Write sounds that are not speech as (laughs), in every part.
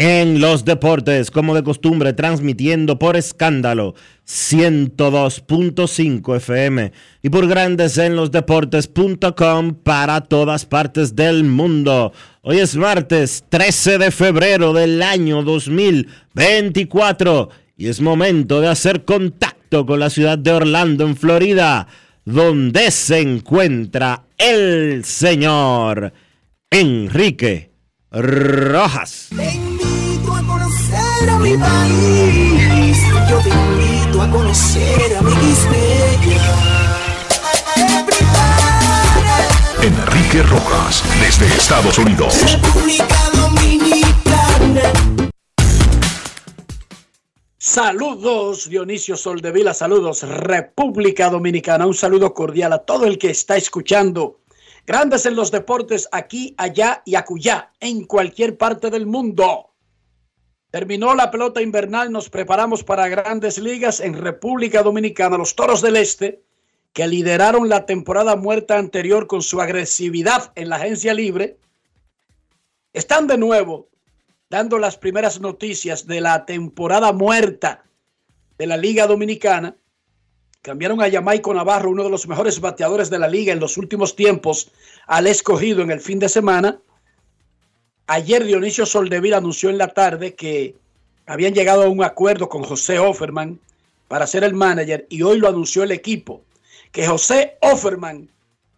en los Deportes, como de costumbre, transmitiendo por escándalo 102.5 FM y por Grandes en los Deportes.com para todas partes del mundo. Hoy es martes 13 de febrero del año 2024 y es momento de hacer contacto con la ciudad de Orlando, en Florida, donde se encuentra el señor Enrique Rojas. A mi país. Yo te invito a conocer a mi Enrique Rojas, desde Estados Unidos. República Dominicana. Saludos Dionisio Soldevila, saludos República Dominicana, un saludo cordial a todo el que está escuchando. Grandes en los deportes aquí, allá y acullá, en cualquier parte del mundo. Terminó la pelota invernal, nos preparamos para grandes ligas en República Dominicana. Los Toros del Este, que lideraron la temporada muerta anterior con su agresividad en la agencia libre, están de nuevo dando las primeras noticias de la temporada muerta de la Liga Dominicana. Cambiaron a Jamaico Navarro, uno de los mejores bateadores de la liga en los últimos tiempos, al escogido en el fin de semana. Ayer Dionisio Soldevila anunció en la tarde que habían llegado a un acuerdo con José Offerman para ser el manager y hoy lo anunció el equipo, que José Offerman,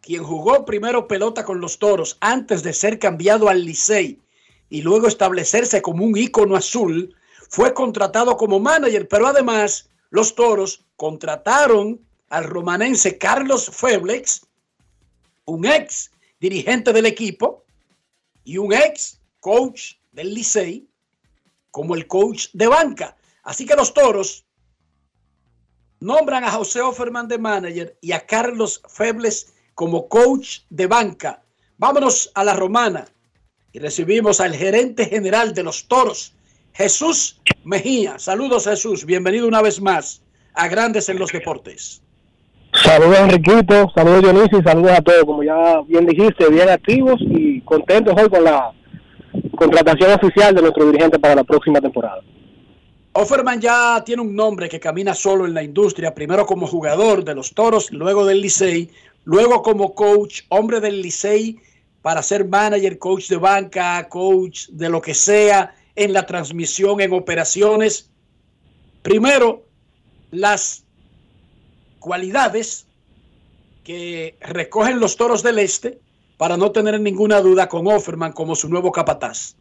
quien jugó primero pelota con los Toros antes de ser cambiado al Licey y luego establecerse como un ícono azul, fue contratado como manager, pero además los Toros contrataron al romanense Carlos Feblex, un ex dirigente del equipo y un ex coach del Licey, como el coach de banca. Así que los Toros nombran a José Offerman de manager y a Carlos Febles como coach de banca. Vámonos a la romana y recibimos al gerente general de los Toros, Jesús Mejía. Saludos Jesús, bienvenido una vez más a Grandes en los Deportes. Saludos Enriquito, saludos Dionisio y saludos a todos, como ya bien dijiste, bien activos y contentos hoy con la contratación oficial de nuestro dirigente para la próxima temporada. Offerman ya tiene un nombre que camina solo en la industria, primero como jugador de los Toros, luego del Licey, luego como coach, hombre del Licey para ser manager, coach de banca, coach de lo que sea en la transmisión, en operaciones. Primero, las cualidades que recogen los Toros del Este para no tener ninguna duda con Offerman como su nuevo capataz.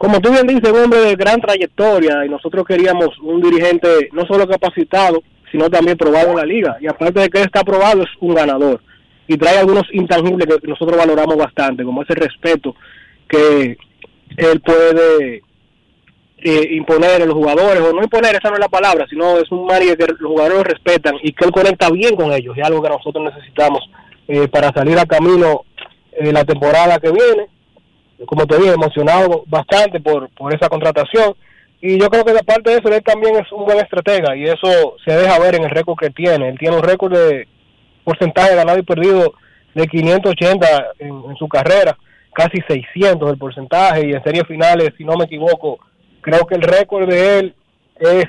Como tú bien dices, un hombre de gran trayectoria y nosotros queríamos un dirigente no solo capacitado, sino también probado en la liga. Y aparte de que está probado, es un ganador. Y trae algunos intangibles que nosotros valoramos bastante, como ese respeto que él puede eh, imponer a los jugadores, o no imponer, esa no es la palabra, sino es un manager que los jugadores respetan y que él conecta bien con ellos, es algo que nosotros necesitamos eh, para salir a camino en la temporada que viene. Como te dije, emocionado bastante por, por esa contratación. Y yo creo que de parte de eso, él también es un buen estratega y eso se deja ver en el récord que tiene. Él tiene un récord de porcentaje ganado y perdido de 580 en, su carrera, casi 600 el porcentaje y en series finales, si no me equivoco, creo que el récord de él es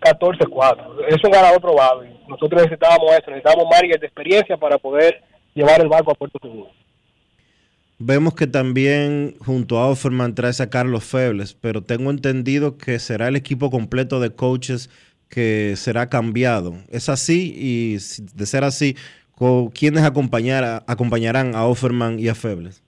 14-4. Es un ganador probable. Nosotros necesitábamos eso, necesitábamos margen de experiencia para poder llevar el barco a Puerto Seguro. Vemos que también junto a Offerman traes a Carlos Febles, pero tengo entendido que será el equipo completo de coaches que será cambiado. ¿Es así? Y de ser así, ¿quiénes acompañarán a Offerman y a Febles?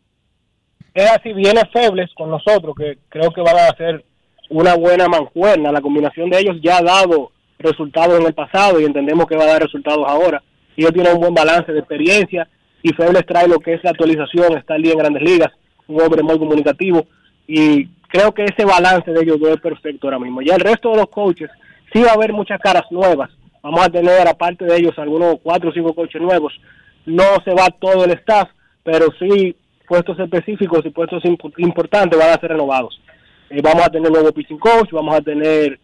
Es así, viene Febles con nosotros, que creo que van a hacer una buena mancuerna. La combinación de ellos ya ha dado resultados en el pasado y entendemos que va a dar resultados ahora. Ellos tienen un buen balance de experiencia y Febles trae lo que es la actualización, está día en grandes ligas, un hombre muy comunicativo y creo que ese balance de ellos dos es perfecto ahora mismo. Ya el resto de los coaches, sí va a haber muchas caras nuevas, vamos a tener aparte de ellos algunos cuatro o cinco coaches nuevos, no se va todo el staff, pero sí puestos específicos y puestos importantes van a ser renovados. Eh, vamos a tener nuevo pitching coach, vamos a tener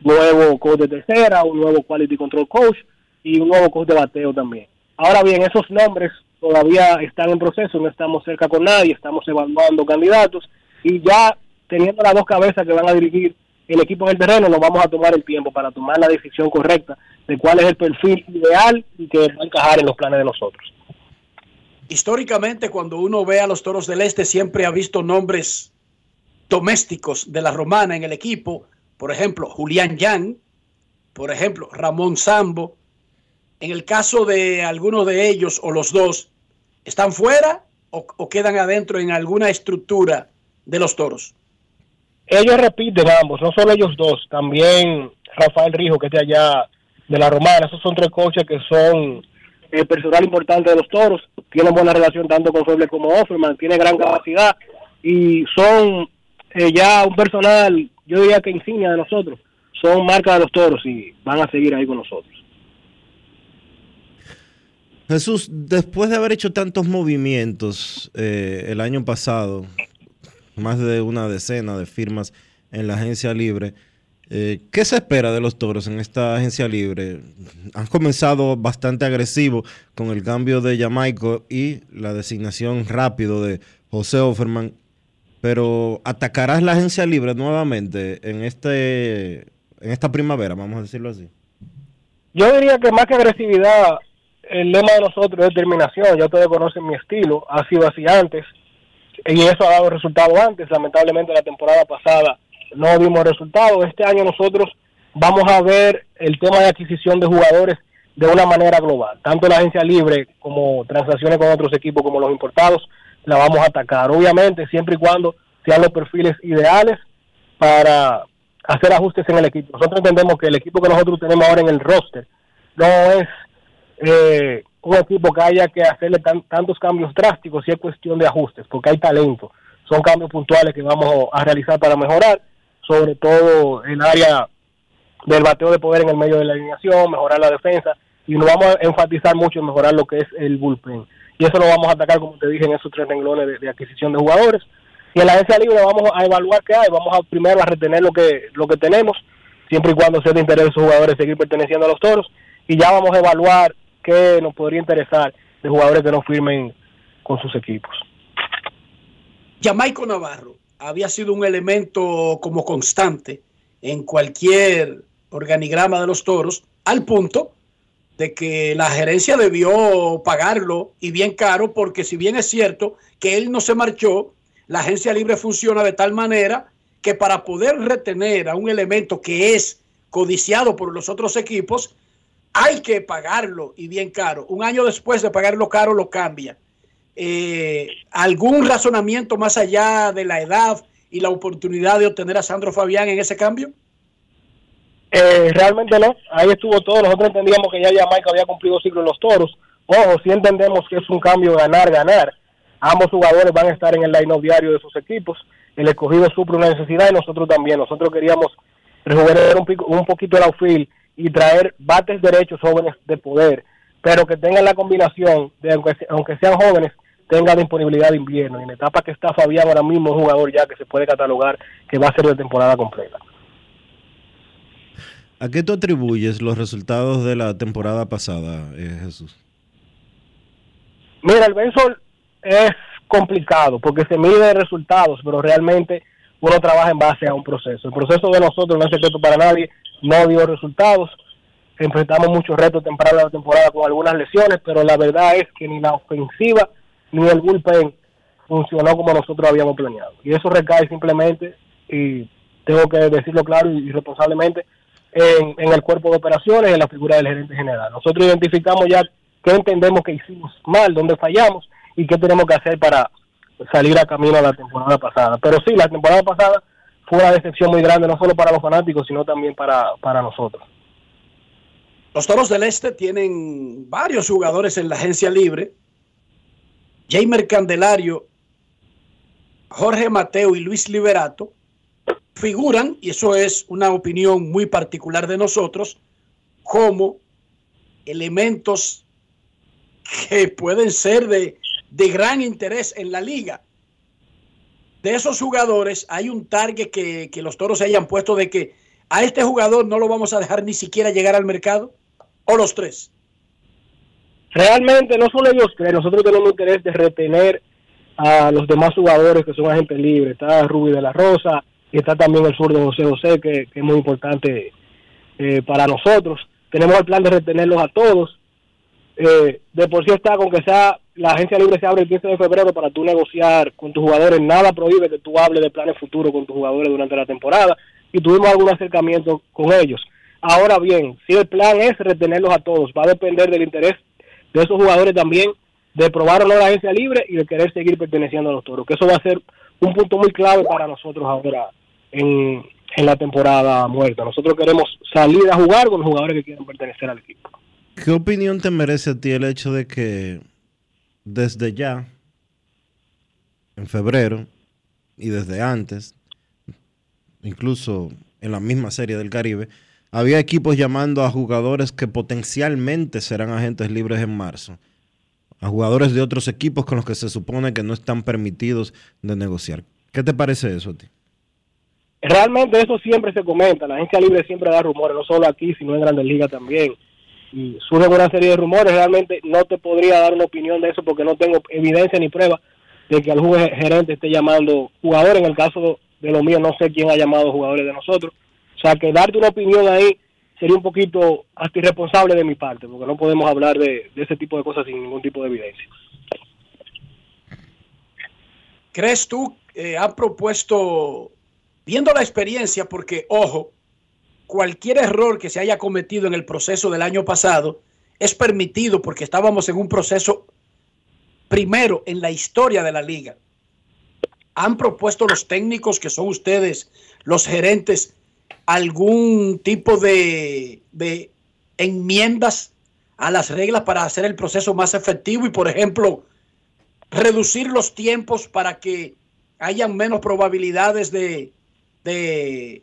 nuevo coach de tercera, un nuevo quality control coach y un nuevo coach de bateo también. Ahora bien, esos nombres todavía están en proceso, no estamos cerca con nadie, estamos evaluando candidatos y ya teniendo las dos cabezas que van a dirigir el equipo en el terreno, nos vamos a tomar el tiempo para tomar la decisión correcta de cuál es el perfil ideal y que va a encajar en los planes de nosotros. Históricamente, cuando uno ve a los Toros del Este, siempre ha visto nombres domésticos de la Romana en el equipo, por ejemplo, Julián Yang, por ejemplo, Ramón Sambo. En el caso de algunos de ellos o los dos, ¿están fuera o, quedan adentro en alguna estructura de los toros? Ellos repiten ambos, no solo ellos dos, también Rafael Rijo, que es allá de la Romana. Esos son tres coches que son el personal importante de los toros. Tienen buena relación tanto con Feble como Offerman, tiene gran capacidad y son eh, ya un personal, yo diría que insignia de nosotros. Son marca de los toros y van a seguir ahí con nosotros. Jesús, después de haber hecho tantos movimientos eh, el año pasado, más de una decena de firmas en la agencia libre, eh, ¿qué se espera de los toros en esta agencia libre? Han comenzado bastante agresivo con el cambio de Jamaico y la designación rápido de José Offerman, pero ¿atacarás la agencia libre nuevamente en, este, en esta primavera, vamos a decirlo así? Yo diría que más que agresividad, el lema de nosotros es determinación. Ya ustedes conocen mi estilo, ha sido así antes y eso ha dado resultado antes. Lamentablemente la temporada pasada no dimos resultados. Este año nosotros vamos a ver el tema de adquisición de jugadores de una manera global. Tanto la agencia libre como transacciones con otros equipos como los importados la vamos a atacar. Obviamente siempre y cuando sean los perfiles ideales para hacer ajustes en el equipo. Nosotros entendemos que el equipo que nosotros tenemos ahora en el roster no es eh, un equipo que haya que hacerle tantos cambios drásticos si es cuestión de ajustes, porque hay talento. Son cambios puntuales que vamos a realizar para mejorar, sobre todo el área del bateo de poder en el medio de la alineación, mejorar la defensa, y nos vamos a enfatizar mucho en mejorar lo que es el bullpen. Y eso lo vamos a atacar, como te dije, en esos tres renglones de, adquisición de jugadores. Y en la agencia libre vamos a evaluar qué hay, vamos a primero a retener lo que, lo que tenemos, siempre y cuando sea de interés de esos jugadores seguir perteneciendo a los toros, y ya vamos a evaluar qué nos podría interesar de jugadores que no firmen con sus equipos. Jamaico Navarro había sido un elemento como constante en cualquier organigrama de los toros, al punto de que la gerencia debió pagarlo y bien caro, porque si bien es cierto que él no se marchó, la agencia libre funciona de tal manera que para poder retener a un elemento que es codiciado por los otros equipos, hay que pagarlo y bien caro. Un año después de pagarlo caro lo cambia. Eh, ¿Algún razonamiento más allá de la edad y la oportunidad de obtener a Sandro Fabián en ese cambio? Eh, realmente no, ahí estuvo todo. Nosotros entendíamos que ya Jamaica había cumplido ciclo en los toros. Ojo, si entendemos que es un cambio ganar-ganar. Ambos jugadores van a estar en el line diario de sus equipos. El escogido suple una necesidad y nosotros también. Nosotros queríamos rejuvenecer un, un poquito el outfield y traer bates derechos jóvenes de poder pero que tengan la combinación de, aunque, aunque sean jóvenes, tenga disponibilidad de invierno. Y en la etapa que está Fabián ahora mismo, un jugador ya que se puede catalogar que va a ser de temporada completa. ¿A qué tú atribuyes los resultados de la temporada pasada, eh, Jesús? Mira, el béisbol es complicado porque se mide resultados, pero realmente uno trabaja en base a un proceso. El proceso de nosotros no es secreto para nadie, no dio resultados. Enfrentamos muchos retos temprano de la temporada con algunas lesiones, pero la verdad es que ni la ofensiva ni el bullpen funcionó como nosotros habíamos planeado. Y eso recae simplemente, y tengo que decirlo claro y, responsablemente, en, en, el cuerpo de operaciones, en la figura del gerente general. Nosotros identificamos ya qué entendemos que hicimos mal, dónde fallamos y qué tenemos que hacer para salir a camino a la temporada pasada. Pero sí, la temporada pasada fue una decepción muy grande, no solo para los fanáticos, sino también para, para nosotros. Los Toros del Este tienen varios jugadores en la agencia libre. Jamer Candelario, Jorge Mateo y Luis Liberato figuran, y eso es una opinión muy particular de nosotros, como elementos que pueden ser de, de gran interés en la liga. De esos jugadores hay un target que, que los toros se hayan puesto de que a este jugador no lo vamos a dejar ni siquiera llegar al mercado, o los tres. Realmente no solo ellos tres, nosotros tenemos interés de retener a los demás jugadores que son agentes libres. Está Rubí de la Rosa y está también el sur de José José, que, es muy importante eh, para nosotros. Tenemos el plan de retenerlos a todos. Eh, de por sí está con que sea la agencia libre se abre el 15 de febrero para tú negociar con tus jugadores. Nada prohíbe que tú hables de planes futuros con tus jugadores durante la temporada y tuvimos algún acercamiento con ellos. Ahora bien, si el plan es retenerlos a todos, va a depender del interés de esos jugadores también de probar o no la agencia libre y de querer seguir perteneciendo a los toros, que eso va a ser un punto muy clave para nosotros ahora en, en la temporada muerta. Nosotros queremos salir a jugar con los jugadores que quieren pertenecer al equipo. ¿Qué opinión te merece a ti el hecho de que desde ya, en febrero y desde antes, incluso en la misma serie del Caribe, había equipos llamando a jugadores que potencialmente serán agentes libres en marzo, a jugadores de otros equipos con los que se supone que no están permitidos de negociar. ¿Qué te parece eso a ti? Realmente eso siempre se comenta, la agencia libre siempre da rumores, no solo aquí, sino en Grandes Ligas también. Y surgen una serie de rumores, realmente no te podría dar una opinión de eso porque no tengo evidencia ni prueba de que algún gerente esté llamando jugadores. En el caso de lo mío, no sé quién ha llamado jugadores de nosotros o sea, que darte una opinión ahí sería un poquito hasta irresponsable de mi parte, porque no podemos hablar de, ese tipo de cosas sin ningún tipo de evidencia. ¿Crees tú, eh, ha propuesto, viendo la experiencia, porque, ojo, cualquier error que se haya cometido en el proceso del año pasado es permitido porque estábamos en un proceso primero en la historia de la liga. Han propuesto los técnicos que son ustedes, los gerentes, algún tipo de, enmiendas a las reglas para hacer el proceso más efectivo y, por ejemplo, reducir los tiempos para que hayan menos probabilidades de, de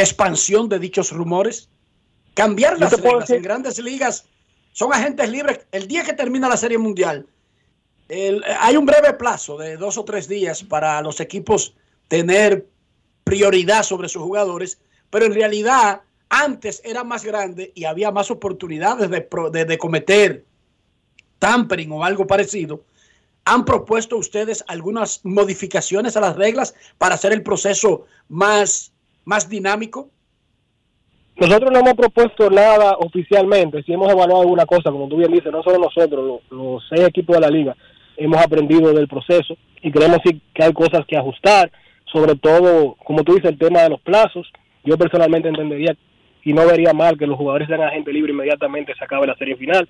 expansión de dichos rumores? Cambiar las reglas en grandes ligas son agentes libres. El día que termina la Serie Mundial, hay un breve plazo de dos o tres días para los equipos tener prioridad sobre sus jugadores pero en realidad antes era más grande y había más oportunidades de, de, cometer tampering o algo parecido. ¿Han propuesto ustedes algunas modificaciones a las reglas para hacer el proceso más, más dinámico? Nosotros no hemos propuesto nada oficialmente, si hemos evaluado alguna cosa, como tú bien dices, no solo nosotros, los, seis equipos de la liga, hemos aprendido del proceso y creemos que hay cosas que ajustar, sobre todo, como tú dices, el tema de los plazos, yo personalmente entendería y no vería mal que los jugadores sean agente libre inmediatamente se acabe la serie final,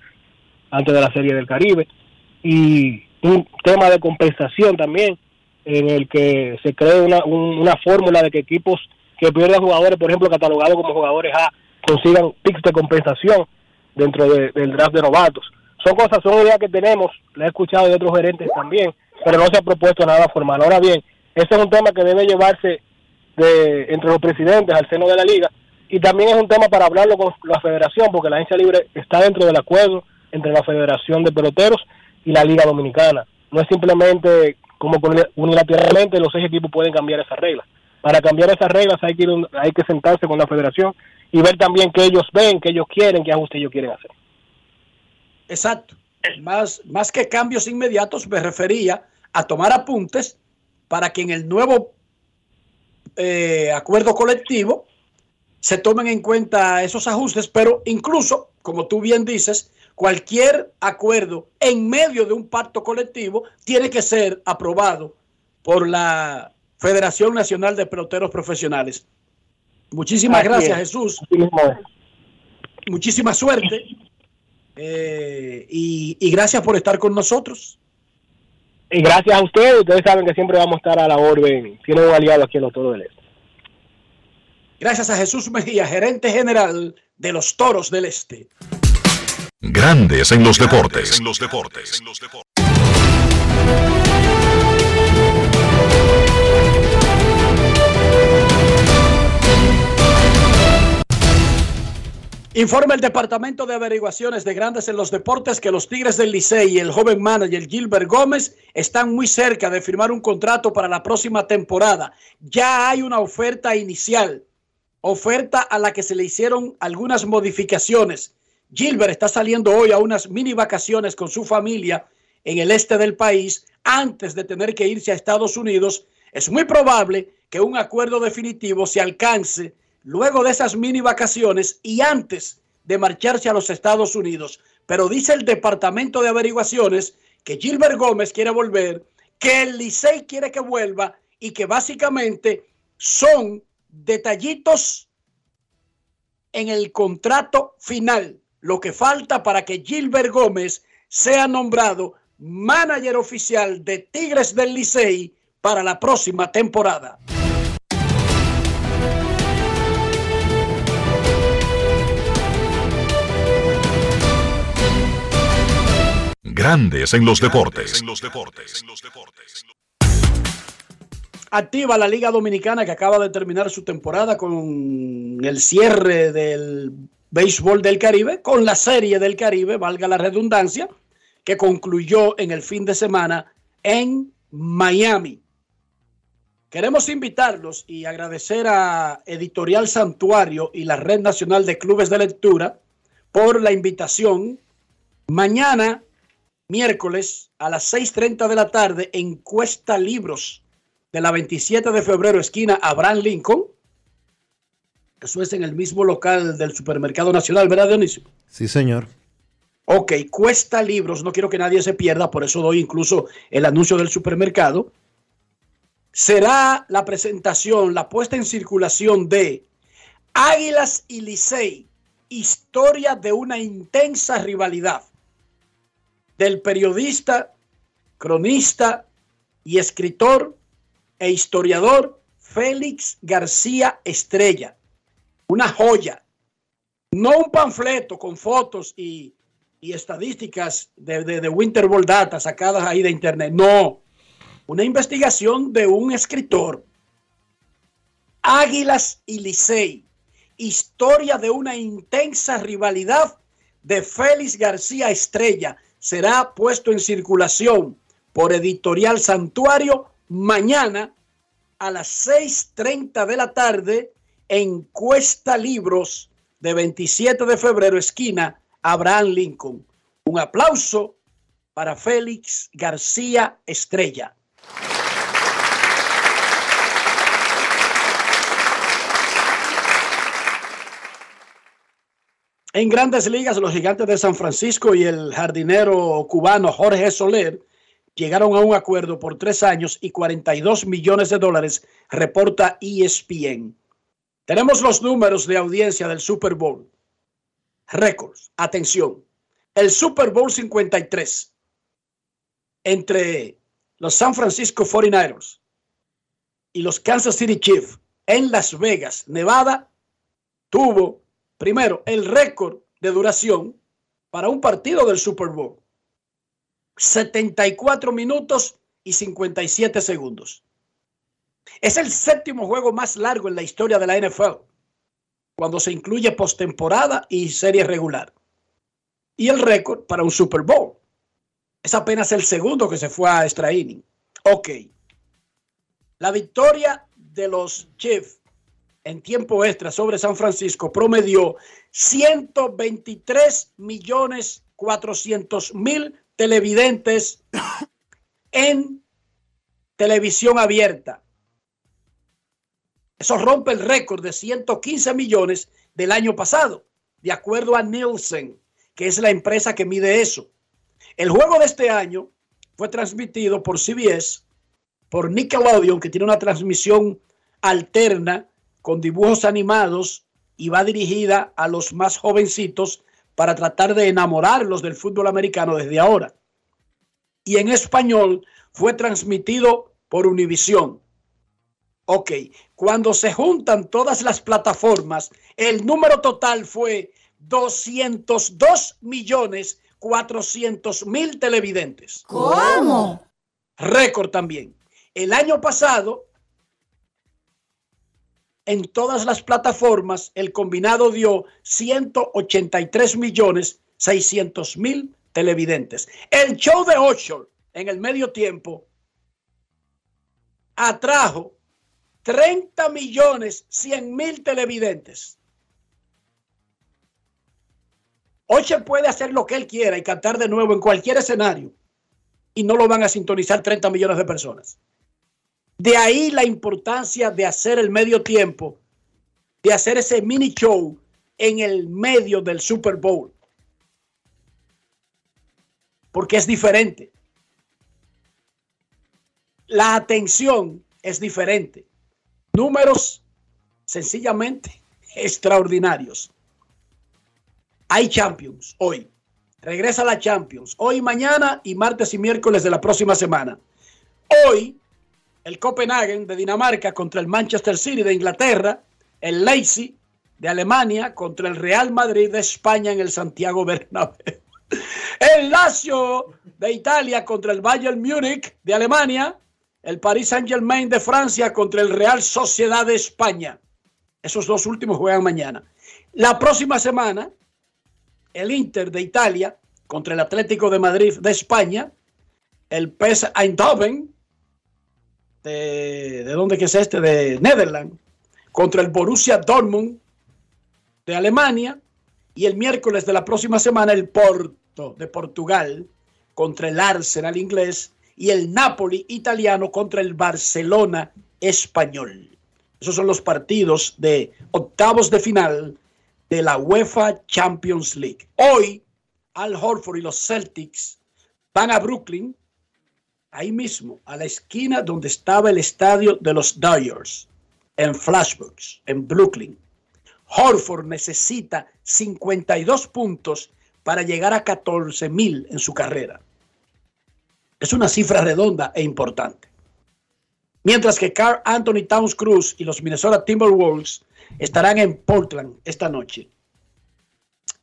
antes de la serie del Caribe. Y un tema de compensación también, en el que se cree una, una fórmula de que equipos que pierden jugadores, por ejemplo, catalogados como jugadores A, consigan picks de compensación dentro del draft de novatos. Son cosas, son ideas que tenemos, la he escuchado de otros gerentes también, pero no se ha propuesto nada formal. Ahora bien, ese es un tema que debe llevarse de, entre los presidentes al seno de la liga y también es un tema para hablarlo con la federación porque la agencia libre está dentro del acuerdo entre la Federación de Peloteros y la Liga Dominicana. No es simplemente como unilateralmente los seis equipos pueden cambiar esas reglas. Para cambiar esas reglas hay que, hay que sentarse con la federación y ver también qué ellos ven, qué ellos quieren, qué ajustes ellos quieren hacer. Exacto. Más, más que cambios inmediatos, me refería a tomar apuntes para que en el nuevo eh, acuerdo colectivo se tomen en cuenta esos ajustes, pero incluso, como tú bien dices, cualquier acuerdo en medio de un pacto colectivo tiene que ser aprobado por la Federación Nacional de Peloteros Profesionales. Muchísimas gracias, Jesús. Muchísima suerte. Eh, y, y, gracias por estar con nosotros. Y gracias a ustedes. Ustedes saben que siempre vamos a estar a la orden. Tienen un aliado aquí en los Toros del Este. Gracias a Jesús Mejía, gerente general de los Toros del Este. Grandes en los deportes. En los deportes. Informa el Departamento de Averiguaciones de Grandes en los Deportes que los Tigres del Licey y el joven manager Gilbert Gómez están muy cerca de firmar un contrato para la próxima temporada. Ya hay una oferta inicial, oferta a la que se le hicieron algunas modificaciones Gilbert está saliendo hoy a unas mini vacaciones con su familia en el este del país antes de tener que irse a Estados Unidos. Es muy probable que un acuerdo definitivo se alcance luego de esas mini vacaciones y antes de marcharse a los Estados Unidos. Pero dice el Departamento de Averiguaciones que Gilbert Gómez quiere volver, que el Licey quiere que vuelva y que básicamente son detallitos en el contrato final lo que falta para que Gilbert Gómez sea nombrado manager oficial de Tigres del Licey para la próxima temporada. Grandes en los deportes. Activa la Liga Dominicana que acaba de terminar su temporada con el cierre del béisbol del Caribe con la Serie del Caribe, valga la redundancia, que concluyó en el fin de semana en Miami. Queremos invitarlos y agradecer a Editorial Santuario y la Red Nacional de Clubes de Lectura por la invitación. Mañana, miércoles, a las 6.30 de la tarde, en Cuesta Libros de la 27 de febrero, esquina Abraham Lincoln, eso es en el mismo local del Supermercado Nacional, ¿verdad, Dionisio? Sí, señor. Ok, cuesta libros, no quiero que nadie se pierda, por eso doy incluso el anuncio del supermercado. Será la presentación, la puesta en circulación de Águilas y Licey, historia de una intensa rivalidad del periodista, cronista y escritor e historiador Félix García Estrella. Una joya, no un panfleto con fotos y, estadísticas de, de, de Winter Ball Data sacadas ahí de internet, no, una investigación de un escritor. Águilas y Licey, historia de una intensa rivalidad de Félix García Estrella, será puesto en circulación por Editorial Santuario mañana a las 6.30 de la tarde Encuesta Libros de 27 de febrero, esquina Abraham Lincoln. Un aplauso para Félix García Estrella. En grandes ligas, los gigantes de San Francisco y el jardinero cubano Jorge Soler llegaron a un acuerdo por tres años y 42 millones de dólares, reporta ESPN. Tenemos los números de audiencia del Super Bowl. Récords. Atención. El Super Bowl 53 entre los San Francisco 49ers y los Kansas City Chiefs en Las Vegas, Nevada, tuvo primero el récord de duración para un partido del Super Bowl. 74 minutos y 57 segundos. Es el séptimo juego más largo en la historia de la NFL, cuando se incluye postemporada y serie regular. y el récord para un Super Bowl. Es apenas el segundo que se fue a extra inning. Ok. La victoria de los Chiefs en tiempo extra sobre San Francisco promedió 123 millones 400 mil televidentes en televisión abierta. Eso rompe el récord de 115 millones del año pasado, de acuerdo a Nielsen, que es la empresa que mide eso. El juego de este año fue transmitido por CBS, por Nickelodeon, que tiene una transmisión alterna con dibujos animados y va dirigida a los más jovencitos para tratar de enamorarlos del fútbol americano desde ahora. Y en español fue transmitido por Univisión. Ok, cuando se juntan todas las plataformas, el número total fue 202 millones 400 mil televidentes. ¿Cómo? Récord también. El año pasado, en todas las plataformas, el combinado dio 183 millones 600 mil televidentes. El show de Ocho en el medio tiempo atrajo 30 millones 100 mil televidentes. Ocho puede hacer lo que él quiera y cantar de nuevo en cualquier escenario y no lo van a sintonizar 30 millones de personas. De ahí la importancia de hacer el medio tiempo, de hacer ese mini show en el medio del Super Bowl. Porque es diferente. La atención es diferente. Números sencillamente (laughs) extraordinarios. Hay Champions hoy. Regresa la Champions. Hoy, mañana y martes y miércoles de la próxima semana. Hoy, el Copenhagen de Dinamarca contra el Manchester City de Inglaterra. El Leipzig de Alemania contra el Real Madrid de España en el Santiago Bernabéu. (laughs) El Lazio de Italia contra el Bayern Múnich de Alemania el Paris Saint Germain de Francia contra el Real Sociedad de España. Esos dos últimos juegan mañana. La próxima semana, el Inter de Italia contra el Atlético de Madrid de España, el PES Eindhoven, de, ¿de dónde que es este? De Netherlands, contra el Borussia Dortmund de Alemania, y el miércoles de la próxima semana, el Porto de Portugal contra el Arsenal inglés y el Napoli italiano contra el Barcelona español. Esos son los partidos de octavos de final de la UEFA Champions League. Hoy, Al Horford y los Celtics van a Brooklyn, ahí mismo, a la esquina donde estaba el estadio de los Dodgers, en Flashbooks, en Brooklyn. Horford necesita 52 puntos para llegar a 14 mil en su carrera. Es una cifra redonda e importante. Mientras que Carl Anthony Towns Cruz y los Minnesota Timberwolves estarán en Portland esta noche.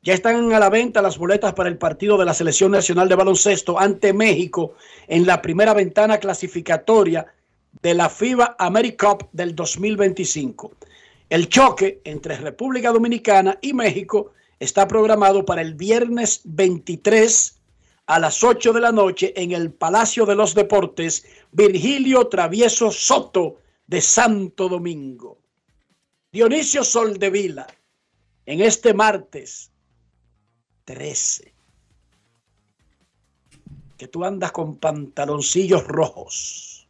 Ya están a la venta las boletas para el partido de la Selección Nacional de Baloncesto ante México en la primera ventana clasificatoria de la FIBA AmeriCup del 2025. El choque entre República Dominicana y México está programado para el viernes 23 a las 8 de la noche en el Palacio de los Deportes, Virgilio Travieso Soto de Santo Domingo. Dionisio Soldevila, en este martes 13, que tú andas con pantaloncillos rojos.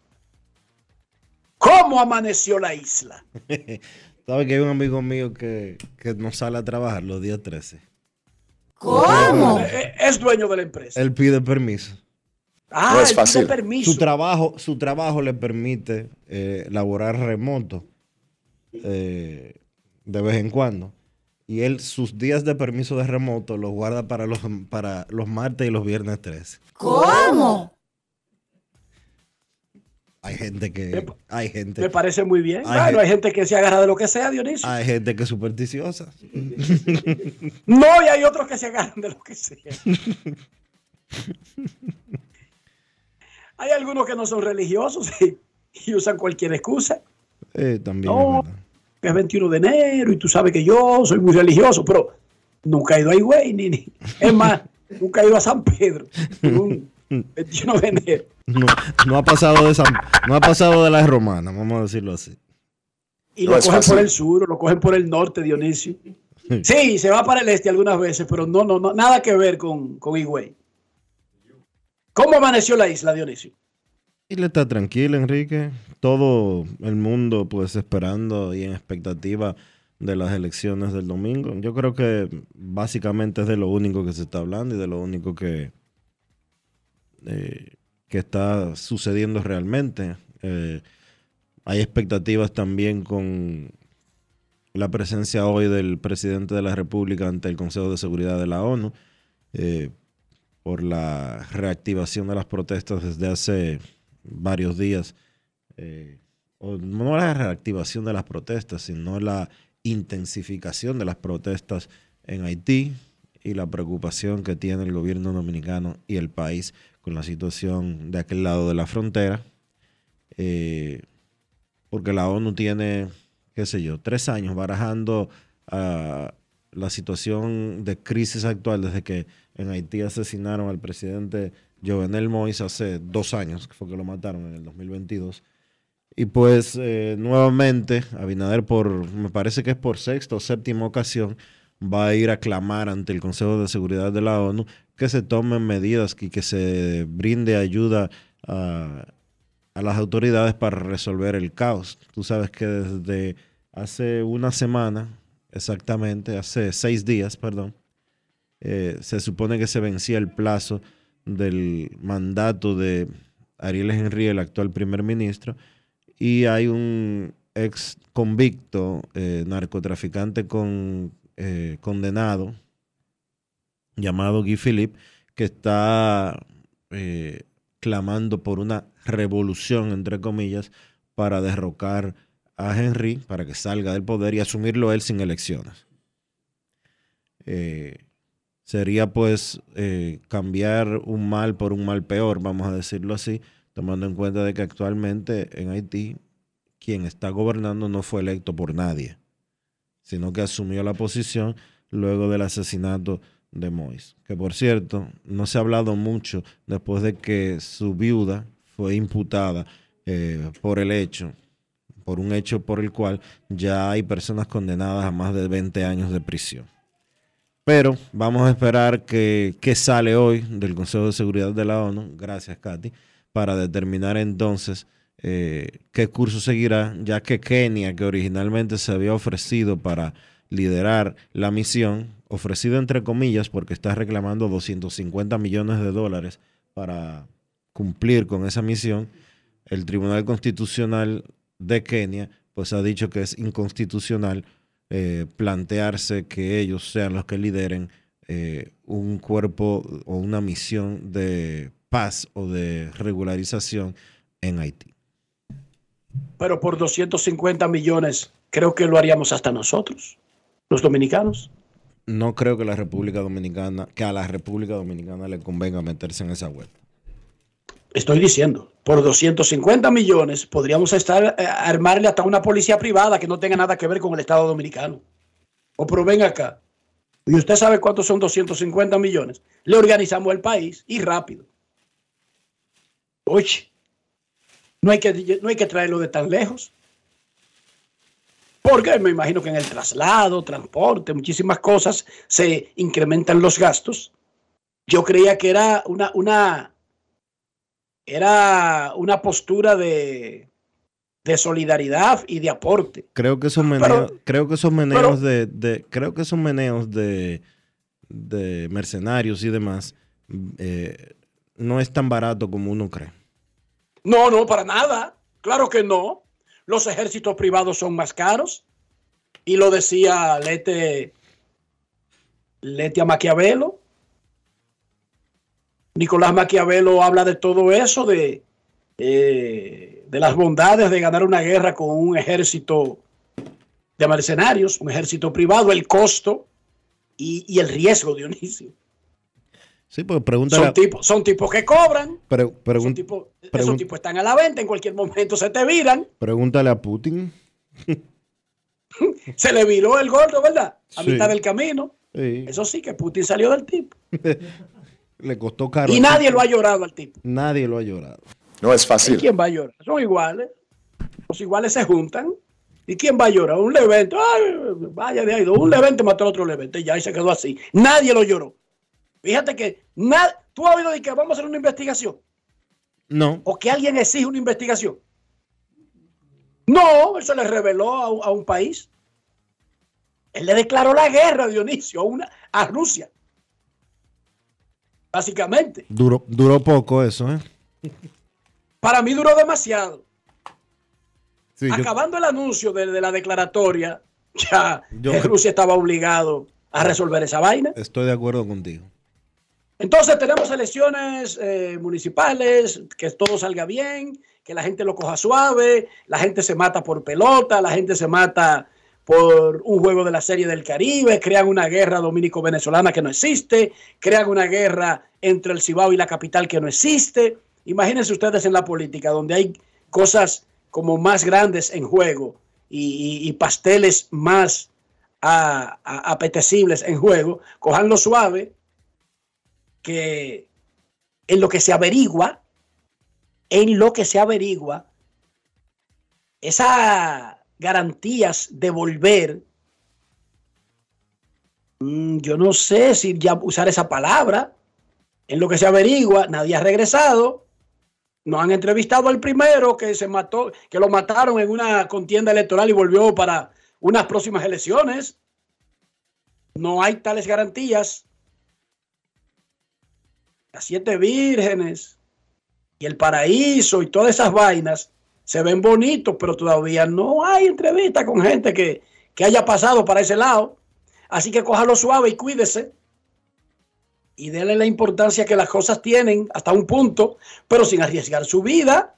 ¿Cómo amaneció la isla? (laughs) ¿Sabes que hay un amigo mío que, que no sale a trabajar los días 13? ¿Cómo? Eh, Es dueño de la empresa. Él pide permiso. Ah, No es él pide fácil. permiso. Su trabajo, su trabajo le permite eh, laborar remoto eh, de vez en cuando. Y él sus días de permiso de remoto los guarda para los, para los martes y los viernes 13. ¿Cómo? Hay gente que... Me- Hay gente, Me parece muy bien. Hay bueno, gente- hay gente que se agarra de lo que sea, Dionisio. hay gente que es supersticiosa. (laughs) No, y hay otros que se agarran de lo que sea. (laughs) hay algunos que no son religiosos (laughs) y, y usan cualquier excusa. Eh, también. No. es verdad. Que es 21 de enero y tú sabes que yo soy muy religioso, pero nunca he ido ahí, güey. Ni, ni- Es más, (laughs) Nunca ha ido a San Pedro. (laughs) Un 21 de enero. No, no ha pasado de San- no ha pasado de la romana, vamos a decirlo así. Y No lo cogen fácil. por el sur, lo cogen por el norte, Dionisio. Sí, se va para el este algunas veces, pero no, no, no nada que ver con, con Higüey. ¿Cómo amaneció la isla, Dionisio? Y le está tranquilo, Enrique. Todo el mundo, pues, esperando y en expectativa de las elecciones del domingo. Yo creo que básicamente es de lo único que se está hablando y de lo único que, eh, que está sucediendo realmente. Eh, hay expectativas también con la presencia hoy del presidente de la República ante el Consejo de Seguridad de la ONU. eh, por la reactivación de las protestas desde hace varios días, eh, o no la reactivación de las protestas, sino la intensificación de las protestas en Haití y la preocupación que tiene el gobierno dominicano y el país con la situación de aquel lado de la frontera, eh, porque la ONU tiene, qué sé yo, tres años barajando ah, la situación de crisis actual desde que en Haití asesinaron al presidente Jovenel Moïse hace dos años, que fue que lo mataron en el 2022. Y pues eh, nuevamente Abinader por, me parece que es por sexta o séptima ocasión, va a ir a clamar ante el Consejo de Seguridad de la ONU que se tomen medidas y que se brinde ayuda a, a las autoridades para resolver el caos. Tú sabes que desde hace una semana, exactamente, hace seis días, perdón, eh, se supone que se vencía el plazo del mandato de Ariel Henry, el actual primer ministro, y hay un ex convicto eh, narcotraficante con, eh, condenado llamado Guy Philippe que está eh, clamando por una revolución, entre comillas, para derrocar a Henry, para que salga del poder y asumirlo él sin elecciones. Eh, sería pues eh, cambiar un mal por un mal peor, vamos a decirlo así, tomando en cuenta de que actualmente en Haití quien está gobernando no fue electo por nadie, sino que asumió la posición luego del asesinato de Mois. Que por cierto, no se ha hablado mucho después de que su viuda fue imputada eh, por el hecho, por un hecho por el cual ya hay personas condenadas a más de 20 años de prisión. Pero vamos a esperar que, que sale hoy del Consejo de Seguridad de la ONU, gracias Katy, para determinar entonces eh, qué curso seguirá, ya que Kenia, que originalmente se había ofrecido para liderar la misión, ofrecido entre comillas porque está reclamando 250 millones de dólares para cumplir con esa misión, el Tribunal Constitucional de Kenia pues ha dicho que es inconstitucional eh, plantearse que ellos sean los que lideren eh, un cuerpo o una misión de paz o de regularización en Haití. Pero por 250 millones, creo que lo haríamos hasta nosotros, los dominicanos. No creo que la República Dominicana, que a la República Dominicana le convenga meterse en esa vuelta. Estoy diciendo, por 250 millones podríamos estar eh, armarle hasta una policía privada que no tenga nada que ver con el Estado Dominicano. O pero acá. Y usted sabe cuántos son 250 millones. Le organizamos el país y rápido. Oye, no hay que, no hay que traerlo de tan lejos. Porque me imagino que en el traslado, transporte, muchísimas cosas se incrementan los gastos. Yo creía que era una, una, era una postura de, de solidaridad y de aporte. Creo que esos Pero- meneos, creo que esos meneos pero- de, de- creo que esos meneos de, de mercenarios y demás eh, no es tan barato como uno cree. No, no, para nada. Claro que no. Los ejércitos privados son más caros. Y lo decía Lete, Letia Maquiavelo. Nicolás Maquiavelo habla de todo eso, de, eh, de las bondades de ganar una guerra con un ejército de mercenarios, un ejército privado, el costo y, y el riesgo, Dionisio. Sí, pues pregúntale, Son tipos, son tipos que cobran, pre- esos pregun- tipos, esos tipos están a la venta, en cualquier momento se te viran. pregúntale a Putin. (laughs) Se le viró el gordo, ¿verdad? A Sí. mitad del camino. Sí. Eso sí, que Putin salió del tipo. (laughs) Le costó caro. Y nadie lo ha llorado al tipo. Nadie lo ha llorado. No es ¿Y fácil. quién va a llorar? Son iguales. Los iguales se juntan. ¿Y quién va a llorar? Un levento. Ay, vaya de ahí. Un levento mató a otro levento. Y ya y se quedó así. Nadie lo lloró. Fíjate que tú has oído de que vamos a hacer una investigación. No. O que alguien exige una investigación. No, eso le reveló a, un- a un país. Él le declaró la guerra, Dionisio, a, una, a Rusia. Básicamente. Duró, duró poco eso, ¿eh? Para mí duró demasiado. Sí, yo- Acabando el anuncio de, de la declaratoria, ya Yo Rusia estaba obligado a resolver esa vaina. estoy de acuerdo contigo. Entonces tenemos elecciones eh, municipales, que todo salga bien, que la gente lo coja suave, la gente se mata por pelota, la gente se mata por un juego de la Serie del Caribe, crean una guerra dominico-venezolana que no existe, crean una guerra entre el Cibao y la capital que no existe. Imagínense ustedes en la política, donde hay cosas como más grandes en juego y, pasteles más apetecibles en juego, cojanlo suave, que en lo que se averigua, en lo que se averigua, esas garantías de volver, mm, yo no sé si ya usar esa palabra, en lo que se averigua, nadie ha regresado, no han entrevistado al primero que se mató, que lo mataron en una contienda electoral y volvió para unas próximas elecciones. No hay tales garantías. Las siete vírgenes y el paraíso y todas esas vainas se ven bonitos, pero todavía no hay entrevista con gente que, que haya pasado para ese lado. Así que cójalo suave y cuídese. Y déle la importancia que las cosas tienen hasta un punto, pero sin arriesgar su vida,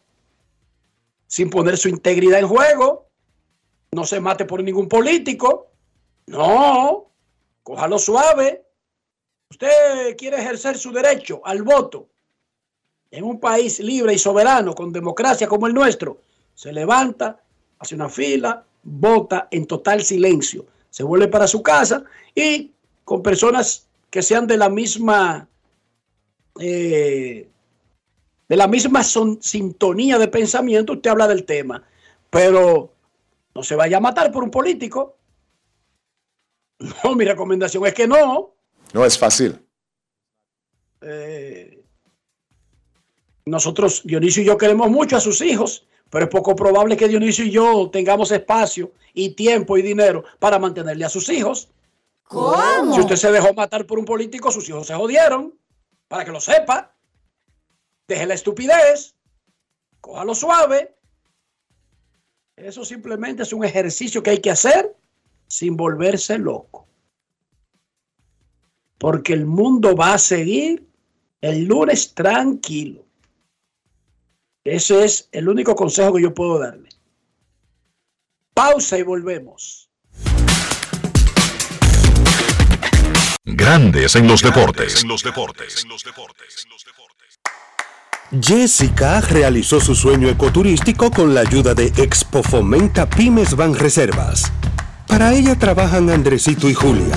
sin poner su integridad en juego. No se mate por ningún político. No, cójalo suave. Usted quiere ejercer su derecho al voto en un país libre y soberano, con democracia como el nuestro. Se levanta, hace una fila, vota en total silencio, se vuelve para su casa y con personas que sean de la misma eh, de la misma son- sintonía de pensamiento, usted habla del tema, pero no se vaya a matar por un político. (laughs) No, mi recomendación es que no. No es fácil. Eh, nosotros, Dionisio y yo queremos mucho a sus hijos, pero es poco probable que Dionisio y yo tengamos espacio y tiempo y dinero para mantenerle a sus hijos. ¿Cómo? Si usted se dejó matar por un político, sus hijos se jodieron. Para que lo sepa. Deje la estupidez. Cójalo suave. Eso simplemente es un ejercicio que hay que hacer sin volverse loco. Porque el mundo va a seguir el lunes tranquilo. Ese es el único consejo que yo puedo darle. Pausa y volvemos. Grandes en los deportes. Jessica realizó su sueño ecoturístico con la ayuda de Expo Fomenta Pymes Ban Reservas. Para ella trabajan Andresito y Julia,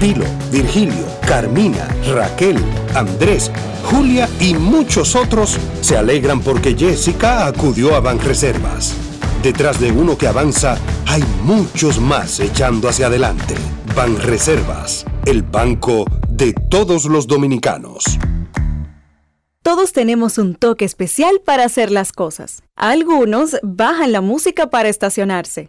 Pilo, Virgilio, Carmina, Raquel, Andrés, Julia y muchos otros se alegran porque Jessica acudió a Banreservas. Detrás de uno que avanza, hay muchos más echando hacia adelante. Banreservas, el banco de todos los dominicanos. Todos tenemos un toque especial para hacer las cosas. Algunos bajan la música para estacionarse.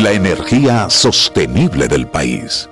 La energía sostenible del país.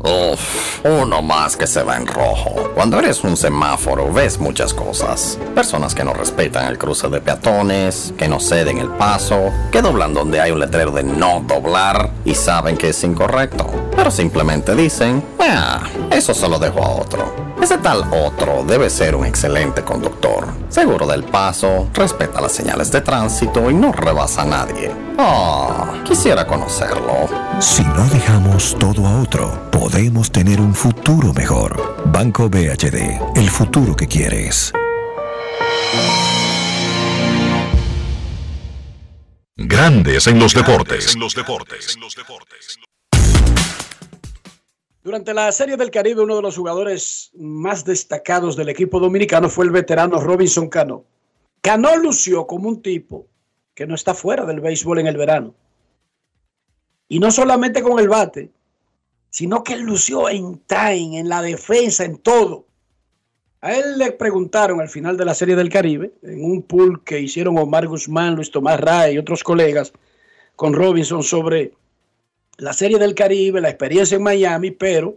Uf, uno más que se va en rojo. Cuando eres un semáforo ves muchas cosas. Personas que no respetan el cruce de peatones, que no ceden el paso, que doblan donde hay un letrero de no doblar y saben que es incorrecto. Pero simplemente dicen, ah, eso se lo dejo a otro. Ese tal otro debe ser un excelente conductor, seguro del paso, respeta las señales de tránsito y no rebasa a nadie. Oh, quisiera conocerlo. Si no dejamos todo a otro, podemos tener un futuro mejor. Banco BHD, el futuro que quieres. Grandes en los deportes. Durante la Serie del Caribe, uno de los jugadores más destacados del equipo dominicano fue el veterano Robinson Cano. Cano lució como un tipo que no está fuera del béisbol en el verano. Y no solamente con el bate, sino que lució en time, en la defensa, en todo. A él le preguntaron al final de la Serie del Caribe, en un pool que hicieron Omar Guzmán, Luis Tomás Ray y otros colegas con Robinson sobre la Serie del Caribe, la experiencia en Miami, pero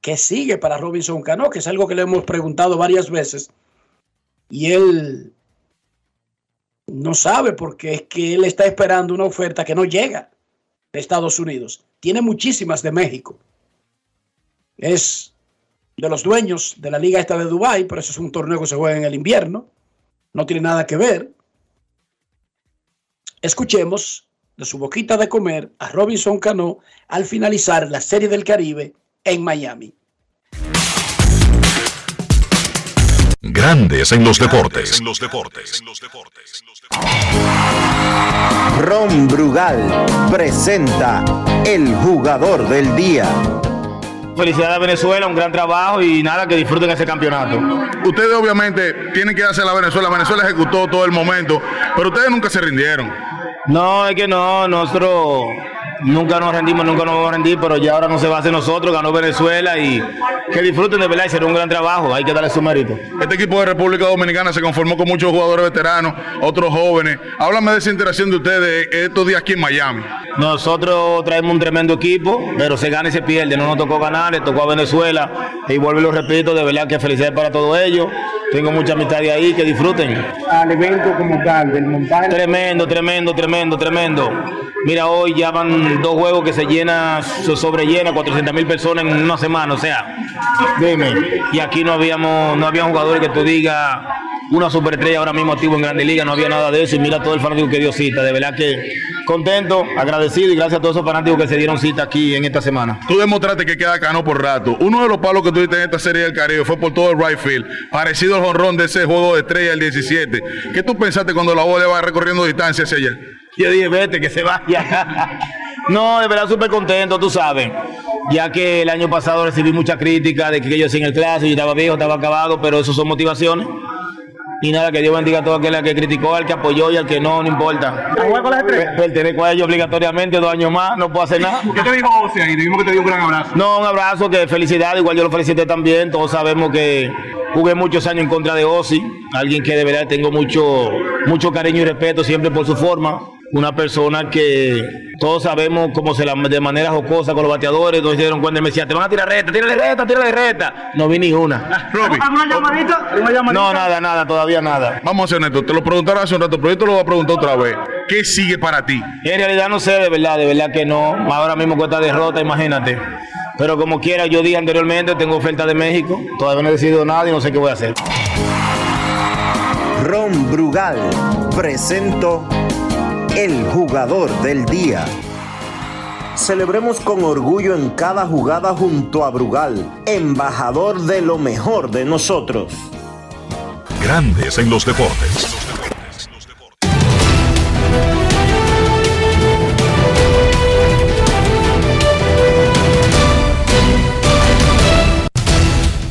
¿qué sigue para Robinson Cano? Que es algo que le hemos preguntado varias veces. Y él no sabe porque es que él está esperando una oferta que no llega de Estados Unidos. Tiene muchísimas de México. Es de los dueños de la liga esta de Dubái, pero eso es un torneo que se juega en el invierno. No tiene nada que ver. Escuchemos de su boquita de comer a Robinson Cano al finalizar la Serie del Caribe en Miami. Grandes en los deportes. Ron Brugal presenta el jugador del día. Felicidades a Venezuela, un gran trabajo y nada, que disfruten ese campeonato. Ustedes obviamente tienen que hacer la Venezuela. Venezuela ejecutó todo el momento, pero ustedes nunca se rindieron. No, es que no, nosotros nunca nos rendimos, nunca nos vamos a rendir, pero ya ahora no se va a hacer nosotros, ganó Venezuela y que disfruten de verdad y será un gran trabajo, hay que darle su mérito. Este equipo de República Dominicana se conformó con muchos jugadores veteranos, otros jóvenes. Háblame de esa interacción de ustedes estos días aquí en Miami. Nosotros traemos un tremendo equipo, pero se gana y se pierde, no nos tocó ganar, le tocó a Venezuela y vuelvo y lo repito, de verdad que felicidades para todos ellos. Tengo mucha amistad de ahí, que disfruten. Al evento como tal, del montaje. Tremendo, tremendo, tremendo, tremendo. Mira, hoy ya van dos juegos que se llena, se sobrellena 400 mil personas en una semana, o sea, dime. Y aquí no habíamos, no había jugadores que tú digas una superestrella ahora mismo activo en Grande Liga, no había nada de eso y mira todo el fanático que dio cita, de verdad que contento, agradecido y gracias a todos esos fanáticos que se dieron cita aquí en esta semana. Tú demostraste que queda cano por rato. Uno de los palos que tuviste en esta serie del Caribe fue por todo el right field, parecido al jonrón de ese juego de estrella el 17. ¿Qué tú pensaste cuando la bola va recorriendo distancia hacia allá? Yo dije, vete, que se vaya. No, de verdad súper contento, tú sabes. Ya que el año pasado recibí mucha crítica de que yo sin el clase, yo estaba viejo, estaba acabado, pero eso son motivaciones. Y nada, que Dios bendiga a todo aquel que criticó, al que apoyó y al que no, no importa. ¿Juega con las estrellas? Pertenezco a ellos obligatoriamente dos años más, no puedo hacer nada. ¿Qué te dijo Ozzy ahí? Dijimos que te dio un gran abrazo. No, un abrazo, que felicidad, igual yo lo felicité también. Todos sabemos que jugué muchos años en contra de Ozzy, alguien que de verdad tengo mucho, mucho cariño y respeto siempre por su forma. Una persona que todos sabemos cómo se la de manera jocosa con los bateadores, entonces se dieron cuenta y me decía, te van a tirar reta, tírale reta, tírale reta. No vi ni una. ¿Alguna llamadita? ¿Una llamadita? No, nada, nada, todavía nada. Vamos a ser honestos, te lo preguntaron hace un rato, pero yo te lo voy a preguntar otra vez. ¿Qué sigue para ti? En realidad no sé, de verdad, de verdad que no. Ahora mismo con esta derrota, imagínate. Pero como quiera, yo dije anteriormente, tengo oferta de México, todavía no he decidido nada y no sé qué voy a hacer. Ron Brugal presento el jugador del día. Celebremos con orgullo en cada jugada junto a Brugal, embajador de lo mejor de nosotros. Grandes en los deportes.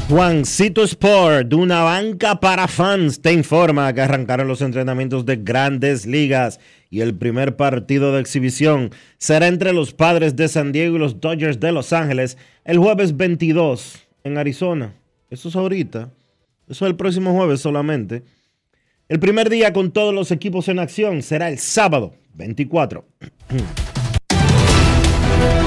Juancito Sport, una banca para fans, te informa que arrancaron los entrenamientos de grandes ligas y el primer partido de exhibición será entre los padres de San Diego y los Dodgers de Los Ángeles el jueves 22 en Arizona. Eso es ahorita. Eso es el próximo jueves solamente. El primer día con todos los equipos en acción será el sábado 24. (clears throat)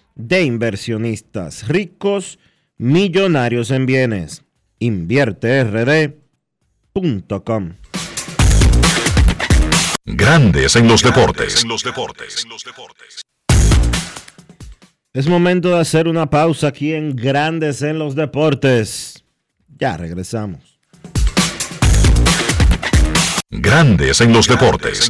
de inversionistas ricos, millonarios en bienes. invierterd.com. Grandes en los deportes. Es momento de hacer una pausa aquí en Grandes en los deportes. Ya regresamos. Grandes en los deportes.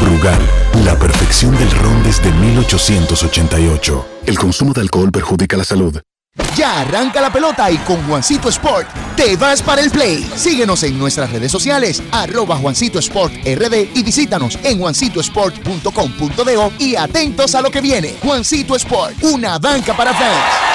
Brugal, la perfección del ron desde 1888. El consumo de alcohol perjudica la salud. Ya arranca la pelota y con Juancito Sport te vas para el play. Síguenos en nuestras redes sociales, arroba Juancito Sport RD y visítanos en juancitosport.com.de y atentos a lo que viene. Juancito Sport, una banca para fans.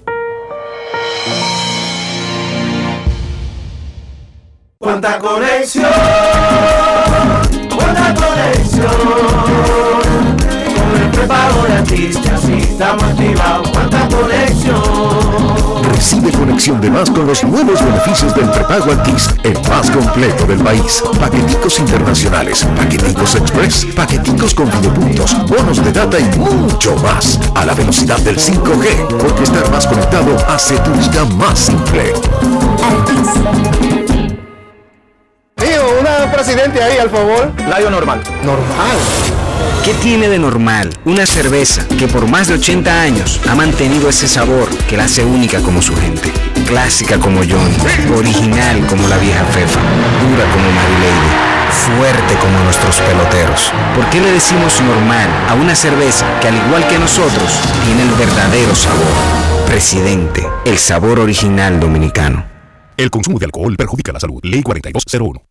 Cuánta conexión, cuánta conexión. Con el prepago de artistas y estamos activados. Cuánta conexión. Recibe conexión de más con los nuevos beneficios del prepago Altis, el más completo del país. Paqueticos internacionales, paqueticos express, paqueticos con videopuntos, bonos de data y mucho más. A la velocidad del 5G, porque estar más conectado hace tu vida más simple. Tío, una presidente ahí, al favor. Layo normal. Normal. ¿Qué tiene de normal una cerveza que por más de 80 años ha mantenido ese sabor que la hace única como su gente? Clásica como John, original como la vieja Fefa, dura como Marileide, fuerte como nuestros peloteros. ¿Por qué le decimos normal a una cerveza que al igual que nosotros tiene el verdadero sabor? Presidente, el sabor original dominicano. El consumo de alcohol perjudica la salud. Ley 4201.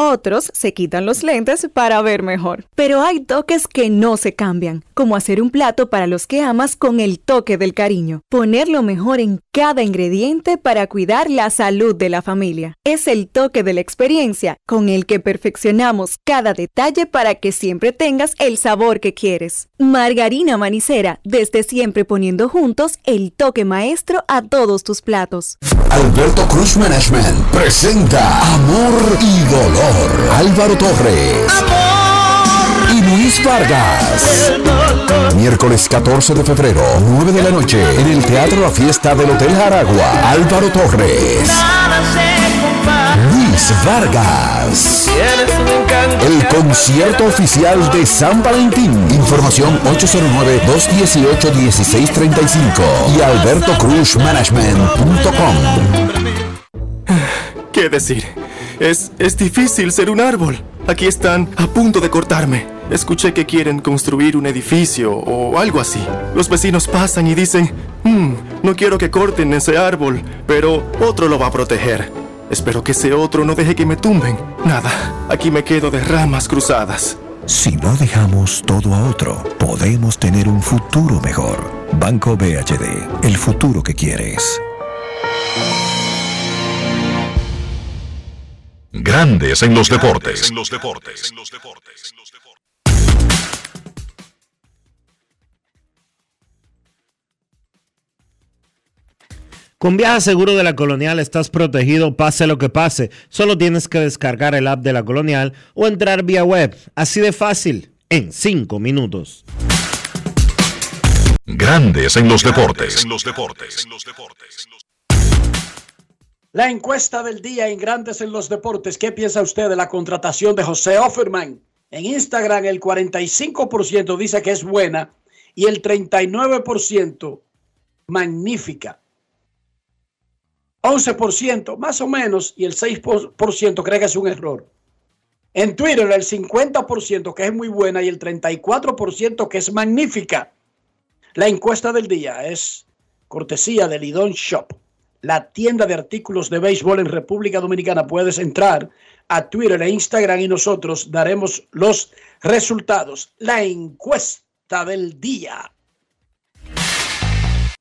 Otros se quitan los lentes para ver mejor. Pero hay toques que no se cambian, como hacer un plato para los que amas con el toque del cariño. Poner lo mejor en cada ingrediente para cuidar la salud de la familia. Es el toque de la experiencia con el que perfeccionamos cada detalle para que siempre tengas el sabor que quieres. Margarina Manicera, desde siempre poniendo juntos el toque maestro a todos tus platos. Alberto Cruz Management presenta Amor y Dolor. Álvaro Torres. Y Luis Vargas. Miércoles 14 de febrero, 9 de la noche, en el Teatro La Fiesta del Hotel Jaragua. Álvaro Torres. Luis Luis Vargas. El concierto oficial de San Valentín. Información 809-218-1635 y albertocruzmanagement.com. ¿Qué decir? Es, es difícil ser un árbol. Aquí están a punto de cortarme. Escuché que quieren construir un edificio o algo así. Los vecinos pasan y dicen, "Hmm, no quiero que corten ese árbol, pero otro lo va a proteger. Espero que ese otro no deje que me tumben. Nada, aquí me quedo de ramas cruzadas. Si no dejamos todo a otro, podemos tener un futuro mejor. Banco BHD, el futuro que quieres. Grandes en los deportes. Con Viaja Seguro de la Colonial estás protegido pase lo que pase. Solo tienes que descargar el app de la Colonial o entrar vía web. Así de fácil, en 5 minutos. Grandes en los deportes. La encuesta del día en Grandes en los Deportes. ¿Qué piensa usted de la contratación de José Offerman? En Instagram el 45% dice que es buena y el 39% magnífica. 11% más o menos y el 6% cree que es un error. En Twitter el 50% que es muy buena y el 34% que es magnífica. La encuesta del día es cortesía de Lidón Shop, la tienda de artículos de béisbol en República Dominicana. Puedes entrar a Twitter e Instagram y nosotros daremos los resultados. La encuesta del día.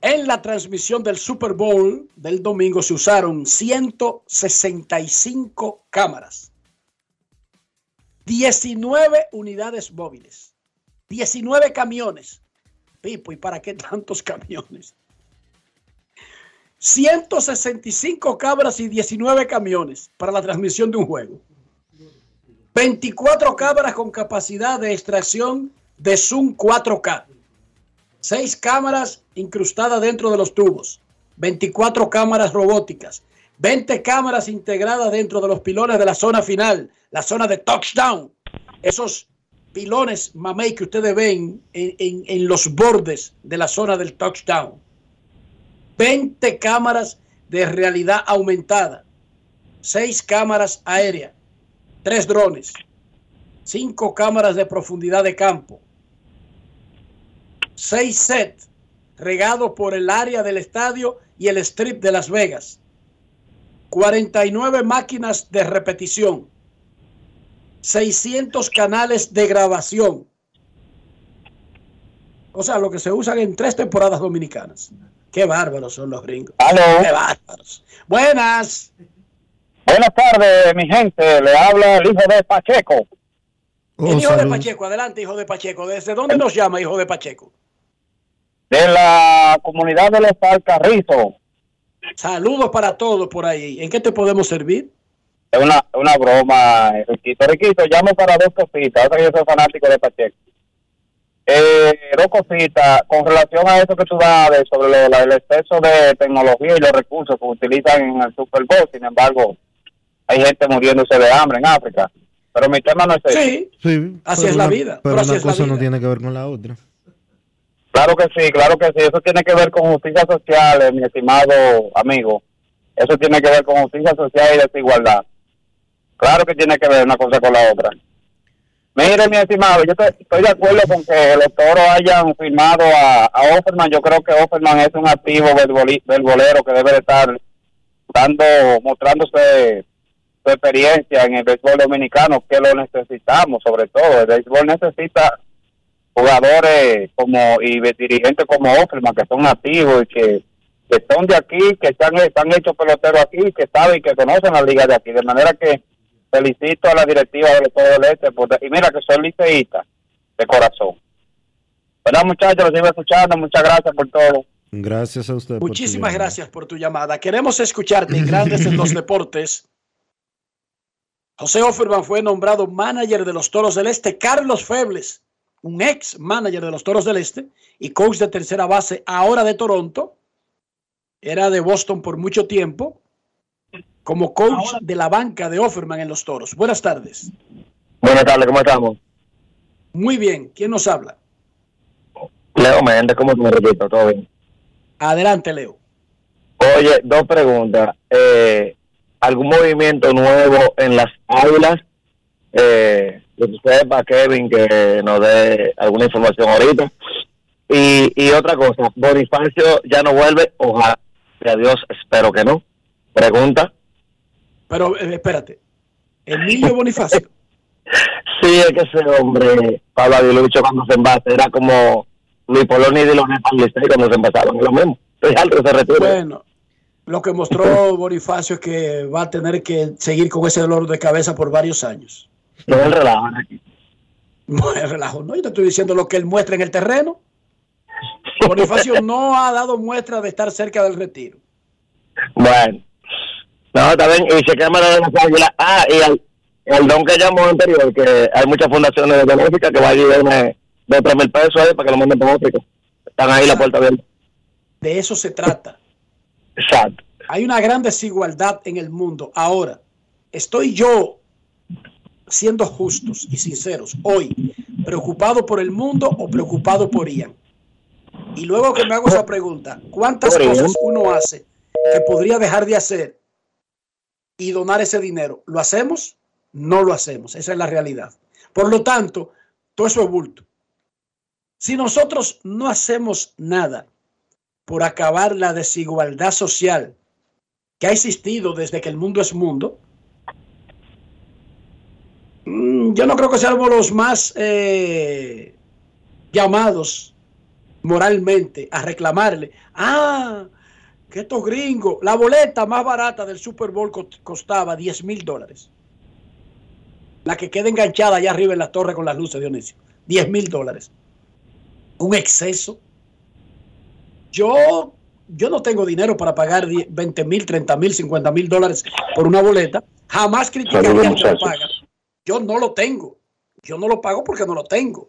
En la transmisión del Super Bowl del domingo se usaron 165 cámaras, 19 unidades móviles, 19 camiones. Pipo, ¿y para qué tantos camiones? 165 cámaras y 19 camiones para la transmisión de un juego. 24 cámaras con capacidad de extracción de Zoom 4K. 6 cámaras incrustadas dentro de los tubos. 24 cámaras robóticas. 20 cámaras integradas dentro de los pilones de la zona final, la zona de touchdown. Esos pilones mamey que ustedes ven en, en- en los bordes de la zona del touchdown. 20 cámaras de realidad aumentada, 6 cámaras aéreas, 3 drones, 5 cámaras de profundidad de campo, 6 sets regados por el área del estadio y el strip de Las Vegas, 49 máquinas de repetición, 600 canales de grabación. O sea, lo que se usan en tres temporadas dominicanas. Qué bárbaros son los gringos. Qué bárbaros. Buenas. Buenas tardes, mi gente. Le habla el hijo de Pacheco. El hijo de Pacheco, adelante, hijo de Pacheco. ¿Desde dónde nos llama, hijo de Pacheco? De la comunidad de los Alcarrizos. Saludos para todos por ahí. ¿En qué te podemos servir? Es una, una broma, Riquito. Riquito, llamo para dos cositas. Ahora que yo soy fanático de Pacheco. Eh, dos cositas. Con relación a eso que tú dabas sobre lo- la- el exceso de tecnología y los recursos que utilizan en el Super Bowl, sin embargo, hay gente muriéndose de hambre en África. Pero mi tema no es ese. Sí, Sí, Así pero es la vida, Pero pero así una es la cosa no tiene que ver con la otra. Claro que sí, claro que sí. Eso tiene que ver con justicia social, eh, mi estimado amigo. Eso tiene que ver con justicia social y desigualdad. Claro que tiene que ver una cosa con la otra. Mire, mi estimado, yo estoy, de acuerdo con que los toros hayan firmado a, a Offerman. Yo creo que Offerman es un activo verboli- verbolero que debe de estar dando, mostrándose su experiencia en el béisbol dominicano, que lo necesitamos sobre todo. El béisbol necesita jugadores como y dirigentes como Offerman que son activos y que, que son de aquí, que están, están hechos peloteros aquí, que saben y que conocen la liga de aquí. De manera que felicito a la directiva de todo el este, por- y mira que soy liceísta de corazón. Bueno, muchachos, los sigo escuchando, muchas gracias por todo. Gracias a usted. Muchísimas gracias por tu llamada. Queremos escucharte en Grandes en los (laughs) Deportes. José Offerman fue nombrado manager de los Toros del Este. Carlos Febles, un ex manager de los Toros del Este y coach de tercera base, ahora de Toronto. Era de Boston por mucho tiempo, como coach de la banca de Offerman en los Toros. Buenas tardes. Buenas tardes, ¿cómo estamos? Muy bien. ¿Quién nos habla? Leo Méndez, ¿cómo te me repito? ¿Todo bien? Adelante, Leo. Oye, dos preguntas. Eh, ¿Algún movimiento nuevo en las aulas? Eh, que tú sepas, Kevin, que nos dé alguna información ahorita. Y, y otra cosa, Bonifacio ya no vuelve, ojalá, a Dios, espero que no. Pregunta. Pero eh, espérate. Emilio Bonifacio. (laughs) Sí, es que ese hombre, Pablo Aguilucho, cuando se envase, era como Luis Poloni y de los cuando se envasaban, es lo mismo. Que se retira. Bueno, lo que mostró (laughs) Bonifacio es que va a tener que seguir con ese dolor de cabeza por varios años. No es relajo. No es relajo, no. Yo te estoy diciendo lo que él muestra en el terreno. Bonifacio no ha dado muestra de estar cerca del retiro. Bueno. No, está bien. Y chequeame lo de las águilas. Ah, y el, el don que llamó anterior, que hay muchas fundaciones benéficas que va a ayudarme de tres mil pesos ahí para que lo manden para África. Están ahí la puerta abierta. De eso se trata. Exacto. Hay una gran desigualdad en el mundo. Ahora, estoy yo siendo justos y sinceros hoy, preocupado por el mundo o preocupado por Ian. Y luego que me hago esa pregunta, ¿cuántas cosas uno hace que podría dejar de hacer y donar ese dinero? ¿Lo hacemos? No lo hacemos. Esa es la realidad. Por lo tanto, todo eso es bulto. Si nosotros no hacemos nada por acabar la desigualdad social que ha existido desde que el mundo es mundo, yo no creo que seamos los más eh, llamados moralmente a reclamarle. Ah, que estos gringos, la boleta más barata del Super Bowl co- costaba 10 mil dólares. La que queda enganchada allá arriba en la torre con las luces, Dionisio. 10 mil dólares. Un exceso. Yo, yo no tengo dinero para pagar 10, 20 mil, 30 mil, 50 mil dólares por una boleta. Jamás criticaría que lo paga. Yo no lo tengo. Yo no lo pago porque no lo tengo.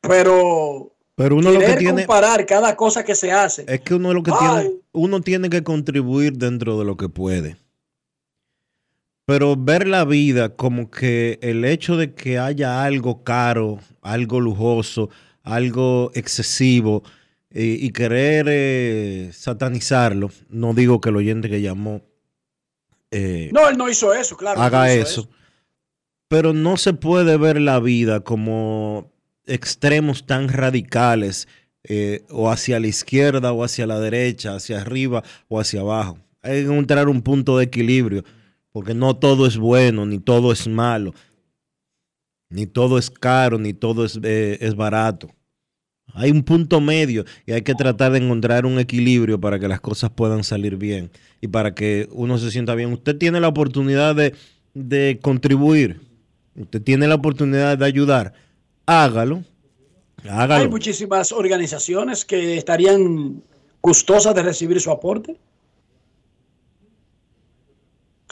Pero Pero uno lo que querer tiene comparar cada cosa que se hace. es que uno lo que Ay. tiene, uno tiene que contribuir dentro de lo que puede. Pero ver la vida como que el hecho de que haya algo caro, algo lujoso, algo excesivo eh, y querer eh, satanizarlo, no digo que el oyente que llamó eh, No, él no hizo eso, claro. haga no eso. Pero no se puede ver la vida como extremos tan radicales eh, o hacia la izquierda o hacia la derecha, hacia arriba o hacia abajo. Hay que encontrar un punto de equilibrio, porque no todo es bueno, ni todo es malo, ni todo es caro, ni todo es, eh, es barato. Hay un punto medio y hay que tratar de encontrar un equilibrio para que las cosas puedan salir bien y para que uno se sienta bien. Usted tiene la oportunidad de, de contribuir, usted tiene la oportunidad de ayudar, hágalo. Hay Hágalo. muchísimas organizaciones que estarían gustosas de recibir su aporte.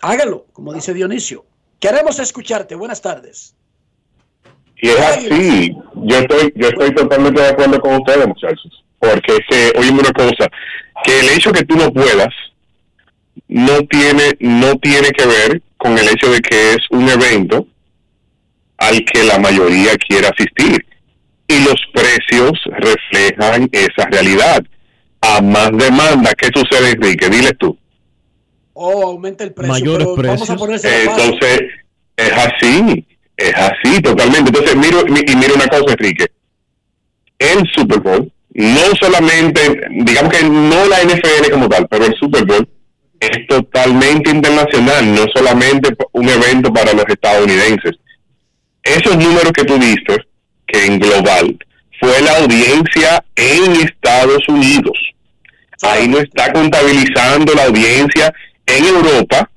Hágalo, como dice Dionisio. Queremos escucharte. Buenas tardes. Y es así. Yo estoy, yo estoy totalmente de acuerdo con ustedes, muchachos. Porque es que, oíme una cosa, que el hecho que tú no puedas no tiene, no tiene que ver con el hecho de que es un evento al que la mayoría quiere asistir. Y los precios reflejan esa realidad. A más demanda, ¿qué sucede, Enrique? Diles tú. O aumenta el precio. Mayores pero Vamos a precios. ponerse Entonces, es así, es así totalmente. Entonces, miro, mi- y mira una cosa, Enrique. El Super Bowl, no solamente, digamos que no la NFL como tal, pero el Super Bowl es totalmente internacional, no solamente un evento para los estadounidenses. Esos números que tú diste, que en global, fue la audiencia en Estados Unidos. Ahí no está contabilizando la audiencia en Europa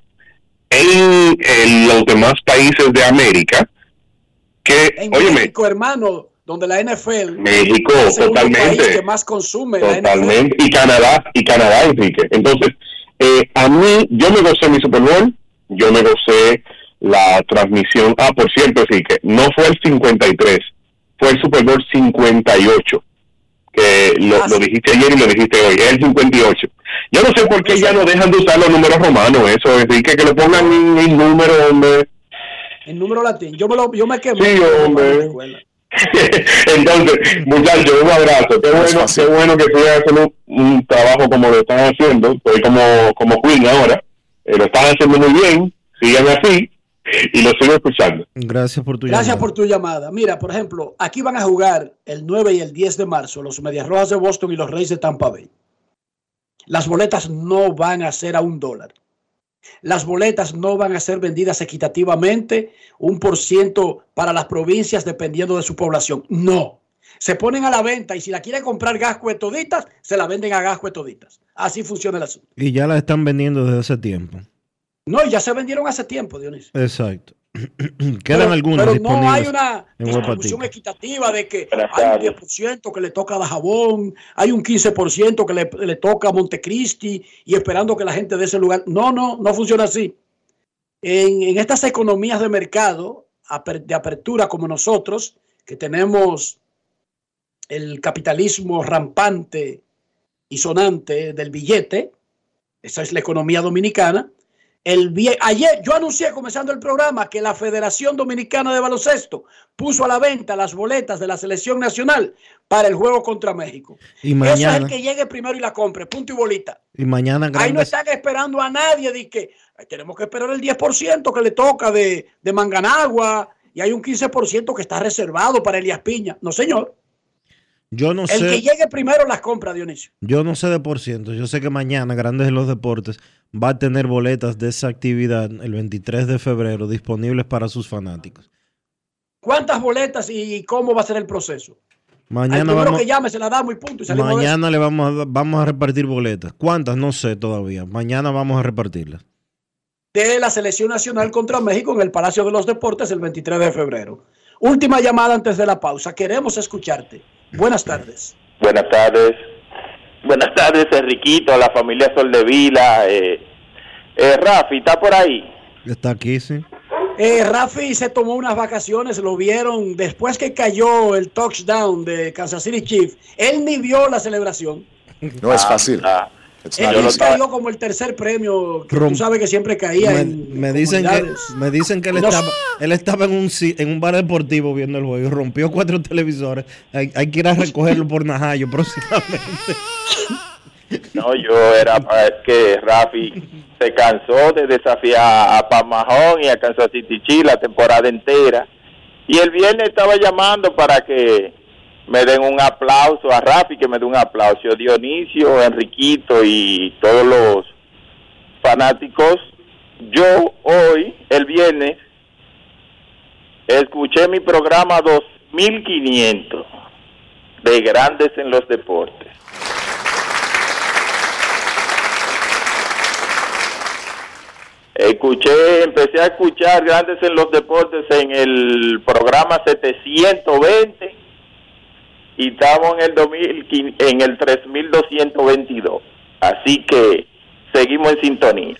en, en los demás países de América que, En óyeme, México, hermano, donde la NFL México, es el totalmente. país que más consume la NFL. Totalmente. Y Canadá, y Canadá, Enrique. Entonces, eh, a mí, yo me gocé mi Super Bowl, yo me gocé la transmisión. Ah, por cierto, Enrique, no fue el 53, fue el Super Bowl 58, que lo, lo dijiste ayer y lo dijiste hoy, es el 58. Yo no sé por qué ya no dejan de usar los números romanos, eso, Enrique, que le pongan en el número, hombre. En número latín. Yo me, lo, yo me quemé. Sí, hombre. (laughs) Entonces, muchachos, un abrazo. Qué bueno, qué bueno que haciendo un, un trabajo como lo están haciendo. Estoy como, como Queen ahora. Eh, lo están haciendo muy bien. Sigan así. Y lo sigo escuchando. Gracias por tu Gracias llamada. por tu llamada. Mira, por ejemplo, aquí van a jugar el 9 y el 10 de marzo los Medias Rojas de Boston y los Reyes de Tampa Bay. Las boletas no van a ser a un dólar. Las boletas no van a ser vendidas equitativamente, un por ciento para las provincias dependiendo de su población. No. Se ponen a la venta y si la quieren comprar gasco de toditas, se la venden a gasco de toditas. Así funciona el asunto. Y ya la están vendiendo desde hace tiempo. No, ya se vendieron hace tiempo, Dionisio. Exacto. (clears throat) Quedan Pero- algunas pero no hay una distribución equitativa de que hay un 10% que le toca a Dajabón, hay un 15% que le, le toca a Montecristi y esperando que la gente de ese lugar. No, no, no funciona así. En, en estas economías de mercado, de apertura como nosotros, que tenemos el capitalismo rampante y sonante del billete, esa es la economía dominicana, el ayer yo anuncié comenzando el programa que la Federación Dominicana de Baloncesto puso a la venta las boletas de la selección nacional para el juego contra México. Y Eso es mañana, el que llegue primero y la compre, punto y bolita. y mañana Ahí no grandes, están esperando a nadie de que "Ay, tenemos que esperar el 10% que le toca de, de Manganagua y hay un 15% que está reservado para Elías Piña. No, señor. yo no El sé. que llegue primero las compra, Dionisio. Yo no sé de por ciento. Yo sé que mañana Grandes en los Deportes va a tener boletas de esa actividad el 23 de febrero disponibles para sus fanáticos. ¿Cuántas boletas y cómo va a ser el proceso? Mañana vamos, que llame se la damos y punto. Y mañana le vamos a, vamos a repartir boletas. ¿Cuántas? No sé todavía. Mañana vamos a repartirlas. de la selección nacional contra México en el Palacio de los Deportes el 23 de febrero. Última llamada antes de la pausa. Queremos escucharte. Buenas tardes. Buenas tardes. Buenas tardes, Enriquito, la familia Soldevila. Eh, eh, Rafi, ¿está por ahí? Está aquí, sí. Eh, Rafi se tomó unas vacaciones, lo vieron después que cayó el touchdown de Kansas City Chiefs. Él ni vio la celebración. No es fácil. Not él cayó como el tercer premio. Que tú sabes que siempre caía Me, en me dicen que, me dicen que él No- estaba, él estaba en un en un bar deportivo viendo el juego y rompió cuatro televisores. Hay, hay que ir a recogerlo por Najayo próximamente. (laughs) No, yo era es que Rafi se cansó de desafiar a Pamajón y a Kansas City Chiefs la temporada entera. Y el viernes estaba llamando para que me den un aplauso a Rafi, que me dé un aplauso. Dionisio, Enriquito y todos los fanáticos. Yo hoy, el viernes, escuché mi programa 2500 de Grandes en los Deportes. Escuché, empecé a escuchar Grandes en los Deportes en el programa 720 y estamos en el 2000, en el 3222. Así que seguimos en sintonía.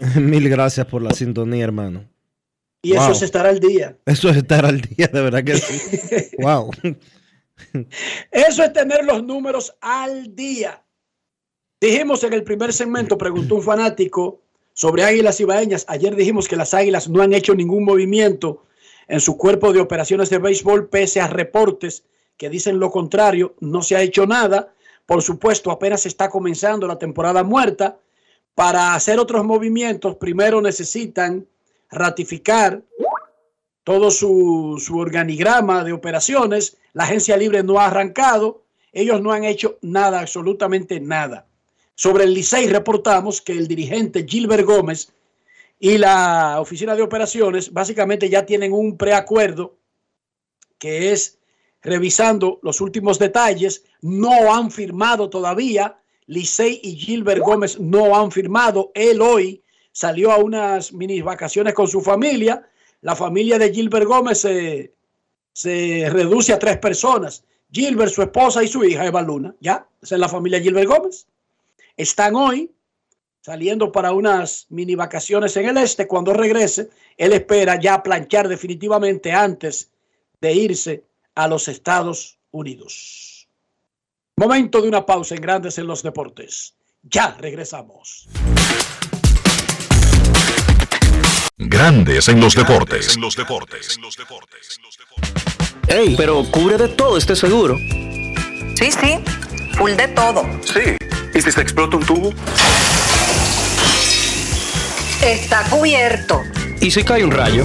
(laughs) Mil gracias por la sintonía, hermano. Y eso Wow. es estar al día. Eso es estar al día, de verdad que sí. (laughs) wow. Eso es tener los números al día. Dijimos en el primer segmento, preguntó un fanático sobre águilas ibaeñas. Ayer dijimos que las águilas no han hecho ningún movimiento en su cuerpo de operaciones de béisbol, pese a reportes que dicen lo contrario. No se ha hecho nada. Por supuesto, apenas está comenzando la temporada muerta. Para hacer otros movimientos, primero necesitan ratificar todo su, su organigrama de operaciones. La agencia libre no ha arrancado. Ellos no han hecho nada, absolutamente nada. Sobre el Licey reportamos que el dirigente Gilbert Gómez y la oficina de operaciones básicamente ya tienen un preacuerdo que es revisando los últimos detalles. No han firmado todavía. Licey y Gilbert Gómez no han firmado. Él hoy salió a unas mini vacaciones con su familia. La familia de Gilbert Gómez se, se reduce a tres personas. Gilbert, su esposa y su hija Eva Luna. Ya, esa es la familia Gilbert Gómez. Están hoy saliendo para unas mini vacaciones en el este. Cuando regrese, él espera ya planchar definitivamente antes de irse a los Estados Unidos. Momento de una pausa en Grandes en los Deportes. Ya regresamos. Grandes en los deportes. los deportes. Ey, pero cubre de todo este seguro. Sí, sí, full de todo. Sí. ¿Y si se explota un tubo? Está cubierto. ¿Y si cae un rayo?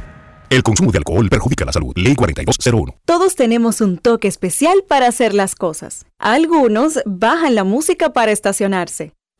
El consumo de alcohol perjudica la salud. Ley 4201. Todos tenemos un toque especial para hacer las cosas. Algunos bajan la música para estacionarse.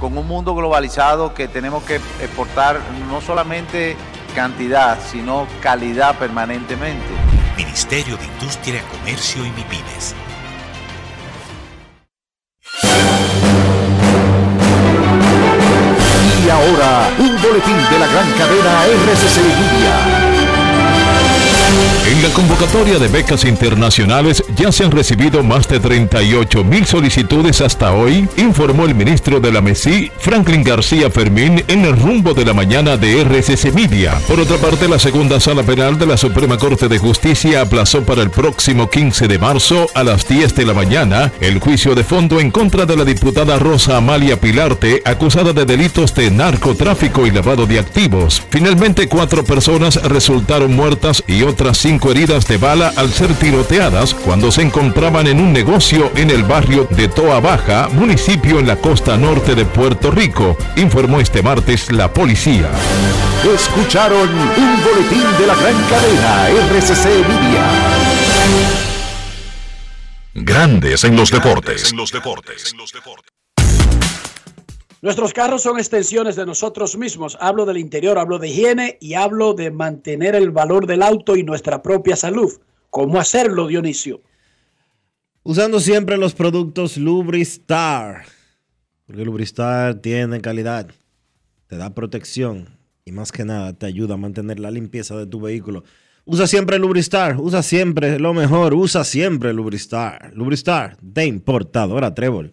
con un mundo globalizado que tenemos que exportar no solamente cantidad, sino calidad permanentemente. Ministerio de Industria, Comercio y MIPIMES. Y ahora, un boletín de la gran cadena RCC Media. En la convocatoria de becas internacionales ya se han recibido más de 38 mil solicitudes hasta hoy, informó el ministro de la MESI, Franklin García Fermín, en el rumbo de la mañana de RCC Media. Por otra parte, la segunda sala penal de la Suprema Corte de Justicia aplazó para el próximo 15 de marzo a las 10 de la mañana el juicio de fondo en contra de la diputada Rosa Amalia Pilarte, acusada de delitos de narcotráfico y lavado de activos. Finalmente, cuatro personas resultaron muertas y otras cinco heridas de bala al ser tiroteadas cuando se encontraban en un negocio en el barrio de Toa Baja, municipio en la costa norte de Puerto Rico, informó este martes la policía. Escucharon un boletín de la gran cadena RCC Media. Grandes en los deportes. Nuestros carros son extensiones de nosotros mismos. Hablo del interior, hablo de higiene y hablo de mantener el valor del auto y nuestra propia salud. ¿Cómo hacerlo, Dionisio? Usando siempre los productos Lubristar. Porque Lubristar tiene calidad, te da protección y más que nada te ayuda a mantener la limpieza de tu vehículo. Usa siempre Lubristar, usa siempre lo mejor, usa siempre Lubristar. Lubristar de importadora Trébol.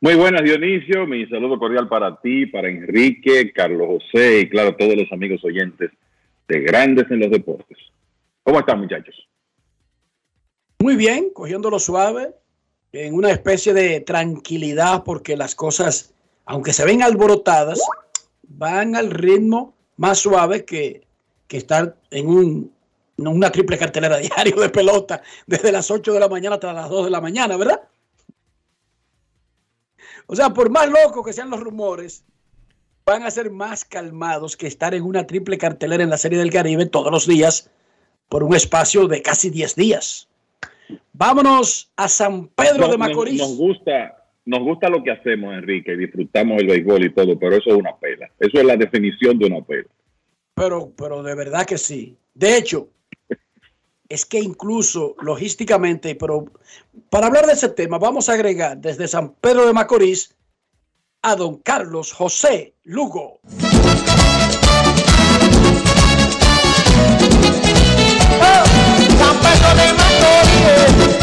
Muy buenas, Dionisio. Mi saludo cordial para ti, para Enrique, Carlos José y, claro, todos los amigos oyentes de Grandes en los Deportes. ¿Cómo están, muchachos? Muy bien, cogiéndolo suave, en una especie de tranquilidad, porque las cosas, aunque se ven alborotadas, van al ritmo más suave que, que estar en un, una triple cartelera (laughs) diario de pelota desde las 8 de la mañana hasta las 2 de la mañana, ¿verdad? O sea, por más locos que sean los rumores, van a ser más calmados que estar en una triple cartelera en la Serie del Caribe todos los días por un espacio de casi 10 días. Vámonos a San Pedro de Macorís. Nos, gusta, nos gusta lo que hacemos, Enrique, y disfrutamos el béisbol y todo, pero eso es una pela. Eso es la definición de una pela. Pero, pero de verdad que sí. De hecho, es que incluso logísticamente, pero para hablar de ese tema, vamos a agregar desde San Pedro de Macorís a don Carlos José Lugo.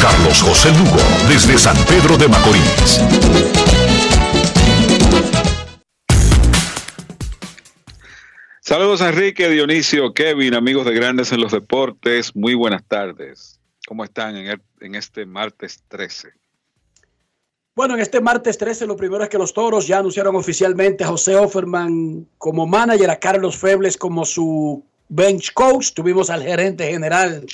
Carlos José Lugo, desde San Pedro de Macorís. Saludos Enrique, Dionisio, Kevin, amigos de Grandes en los Deportes. Muy buenas tardes. ¿Cómo están en este martes 13? Bueno, en este martes 13, lo primero es que los toros ya anunciaron oficialmente a José Offerman como manager, a Carlos Febles como su bench coach. Tuvimos al gerente general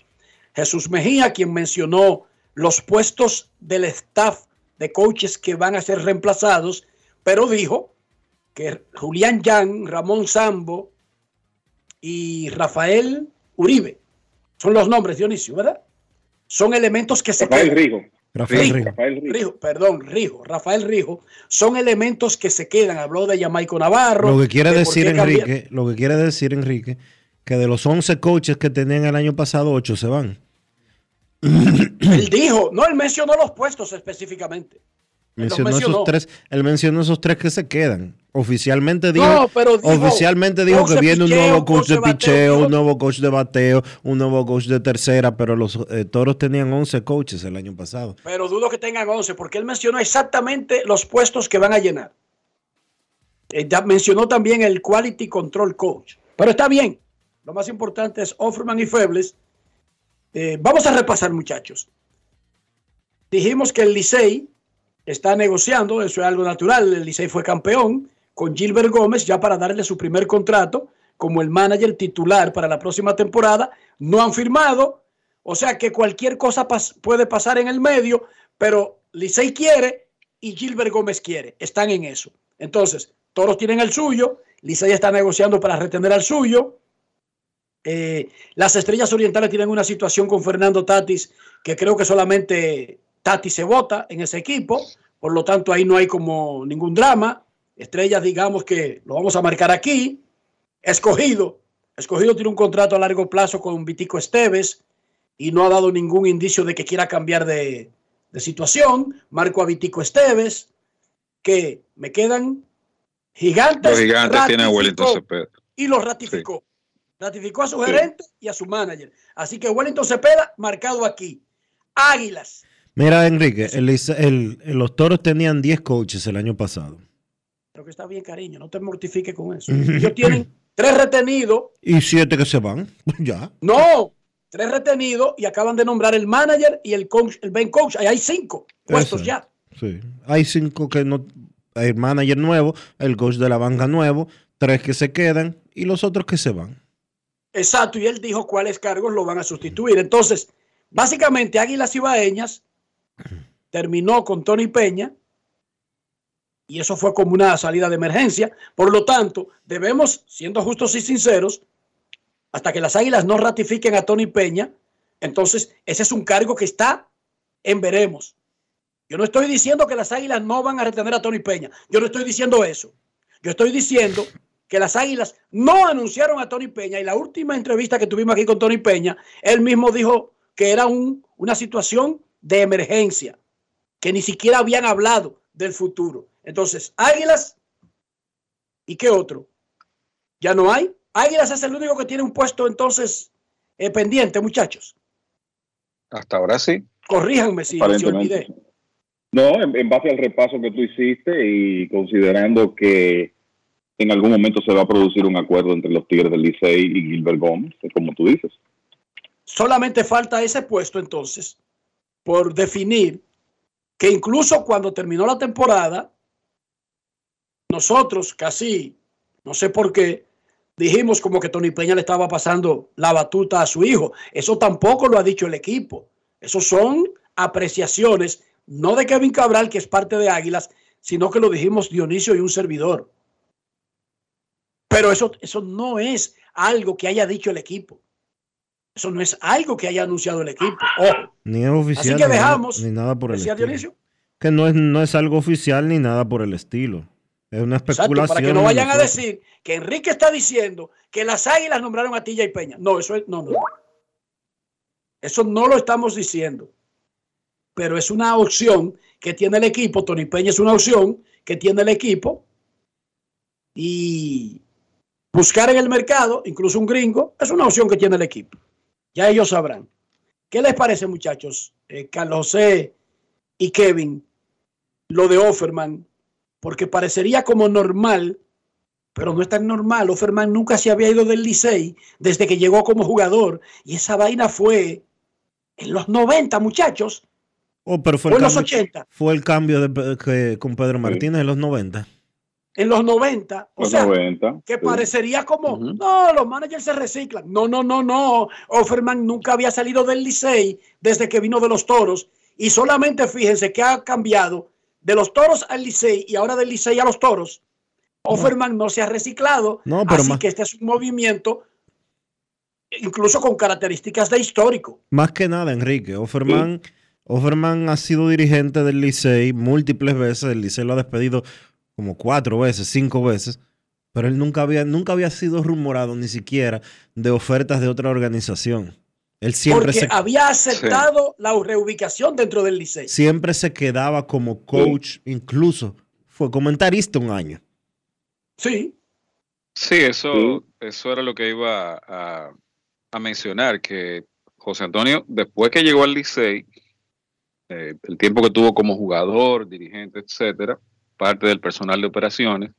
Jesús Mejía, quien mencionó los puestos del staff de coaches que van a ser reemplazados, pero dijo que Julián Yan, Ramón Sambo y Rafael Uribe son los nombres, Dionisio, ¿verdad? Son elementos que se Rafael quedan. Rijo. Rafael Rijo. Rijo. Rafael Rijo. Rijo, perdón, Rijo, Rafael Rijo, son elementos que se quedan. Habló de Jamaico Navarro. Lo que quiere de decir cambiar- Enrique, lo que quiere decir Enrique, que de los 11 coaches que tenían el año pasado, 8 se van. Él dijo, no, él mencionó los puestos específicamente. Mencionó mencionó. esos tres, él mencionó esos tres que se quedan. Oficialmente dijo, No, pero dijo, oficialmente dijo que viene un nuevo coach coach de bateo, picheo, un nuevo coach de bateo, un nuevo coach de tercera, pero los eh, toros tenían 11 coaches el año pasado. Pero dudo que tengan 11, porque él mencionó exactamente los puestos que van a llenar. Eh, ya mencionó también el Quality Control Coach. Pero está bien. Lo más importante es Offerman y Febles. Eh, vamos a repasar, muchachos. Dijimos que el Licey está negociando, eso es algo natural. El Licey fue campeón con Gilbert Gómez ya para darle su primer contrato como el manager titular para la próxima temporada. No han firmado, o sea que cualquier cosa puede pasar en el medio, pero Licey quiere y Gilbert Gómez quiere. Están en eso. Entonces, todos tienen el suyo. Licey está negociando para retener al suyo. Eh, las estrellas orientales tienen una situación con Fernando Tatis que creo que solamente Tatis se vota en ese equipo. Por lo tanto, ahí no hay como ningún drama. Estrellas, digamos que lo vamos a marcar aquí. Escogido. Escogido tiene un contrato a largo plazo con Vitico Esteves y no ha dado ningún indicio de que quiera cambiar de, de situación. Marco a Vitico Esteves, que me quedan gigantes. Los gigantes tienen a Wellington Cepeda. Y lo ratificó. Ratificó a su gerente y a su manager. Así que Wellington Cepeda, marcado aquí. Águilas. Mira, Enrique, el Lice- el- el- los toros tenían 10 coaches el año pasado. Creo que está bien, cariño. No te mortifiques con eso. Ellos tienen tres retenidos. Y 7 que se van. (laughs) ya. No, tres retenidos y acaban de nombrar el manager y el coach, el Ben coach. Ahí hay cinco puestos Exacto. ya. Sí. Hay 5 que no. El manager nuevo, el coach de la banca nuevo, 3 que se quedan y los otros que se van. Exacto, y él dijo cuáles cargos lo van a sustituir. Entonces, básicamente Águilas Ibaeñas terminó con Tony Peña y eso fue como una salida de emergencia. Por lo tanto, debemos, siendo justos y sinceros, hasta que las Águilas no ratifiquen a Tony Peña, entonces ese es un cargo que está en veremos. Yo no estoy diciendo que las águilas no van a retener a Tony Peña. Yo no estoy diciendo eso. Yo estoy diciendo que las águilas no anunciaron a Tony Peña y la última entrevista que tuvimos aquí con Tony Peña, él mismo dijo que era un, una situación de emergencia, que ni siquiera habían hablado del futuro. Entonces, águilas, ¿y qué otro? Ya no hay. Águilas es el único que tiene un puesto entonces eh, pendiente, muchachos. Hasta ahora sí. Corríjanme si, si olvidé. No, en, en, base al repaso que tú hiciste y considerando que en algún momento se va a producir un acuerdo entre los Tigres del Licey y Gilbert Gómez, como tú dices. Solamente falta ese puesto entonces por definir que incluso cuando terminó la temporada, nosotros casi, no sé por qué, dijimos como que Tony Peña le estaba pasando la batuta a su hijo. Eso tampoco lo ha dicho el equipo. Eso son apreciaciones no de Kevin Cabral, que es parte de Águilas, sino que lo dijimos Dionisio y un servidor. Pero eso, eso no es algo que haya dicho el equipo. Eso no es algo que haya anunciado el equipo. Ojo. Ni es oficial. Así que dejamos. Ni nada por el ¿Decía estilo. Dionisio? Que no es, no es algo oficial ni nada por el estilo. Es una especulación. Exacto, para que no vayan a decir que Enrique está diciendo que las águilas nombraron a Tilla y Peña. No, eso es. No, no. Eso no lo estamos diciendo. Pero es una opción que tiene el equipo. Tony Peña es una opción que tiene el equipo. Y buscar en el mercado, incluso un gringo, es una opción que tiene el equipo. Ya ellos sabrán. ¿Qué les parece, muchachos? Eh, Carlos José y Kevin, lo de Offerman, porque parecería como normal, pero no es tan normal. Offerman nunca se había ido del Licey desde que llegó como jugador, y esa vaina fue en los 90, muchachos. Oh, pero fue O en los cambio, 80. fue el cambio de, que, con Pedro Martínez en los 90. En los 90, o Los sea, 90, que sí. parecería como, no, los managers se reciclan. No, no, no, no. Offerman nunca había salido del Licey desde que vino de los toros. Y solamente fíjense que ha cambiado de los toros al Licey y ahora del Licey a los toros. Offerman no se ha reciclado. No, pero así más- que este es un movimiento incluso con características de histórico. Más que nada, Enrique. Offerman, Offerman ha sido dirigente del Licey múltiples veces. El Licey lo ha despedido como cuatro veces, cinco veces. Pero él nunca había, nunca había sido rumorado ni siquiera de ofertas de otra organización. Él siempre porque se, había aceptado la reubicación dentro del Licey. siempre se quedaba como coach, incluso fue comentarista un año. Sí. Sí, eso, eso era lo que iba a, a mencionar, que José Antonio, después que llegó al Licey, eh, el tiempo que tuvo como jugador, dirigente, etcétera, parte del personal de operaciones,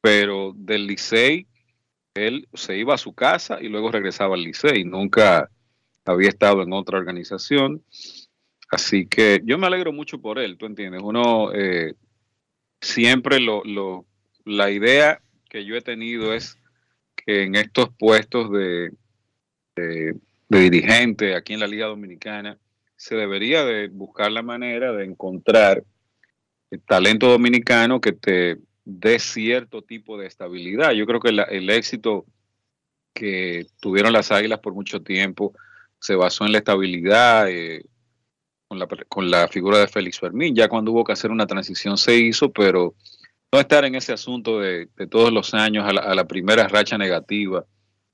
pero del Licey, él se iba a su casa y luego regresaba al Licey, nunca había estado en otra organización, así que yo me alegro mucho por él, tú entiendes, uno eh, siempre lo, la idea que yo he tenido es que en estos puestos de, de, de dirigente aquí en la Liga Dominicana se debería de buscar la manera de encontrar talento dominicano que te dé cierto tipo de estabilidad. Yo creo que el éxito que tuvieron las Águilas por mucho tiempo se basó en la estabilidad, eh, con, la, con la figura de Félix Fermín. Ya cuando hubo que hacer una transición se hizo, pero no estar en ese asunto de, de todos los años a la, a la primera racha negativa,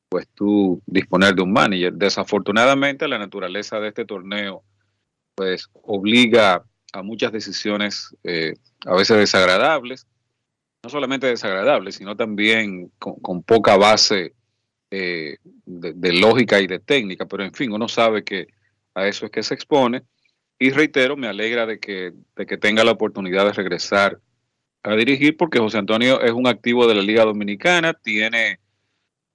pues tú disponer de un manager. Desafortunadamente la naturaleza de este torneo pues obliga a muchas decisiones eh, a veces desagradables, no solamente desagradables, sino también con, poca base eh, de, de lógica y de técnica, pero en fin, uno sabe que a eso es que se expone. Y reitero, me alegra de que, de que tenga la oportunidad de regresar a dirigir, porque José Antonio es un activo de la Liga Dominicana, tiene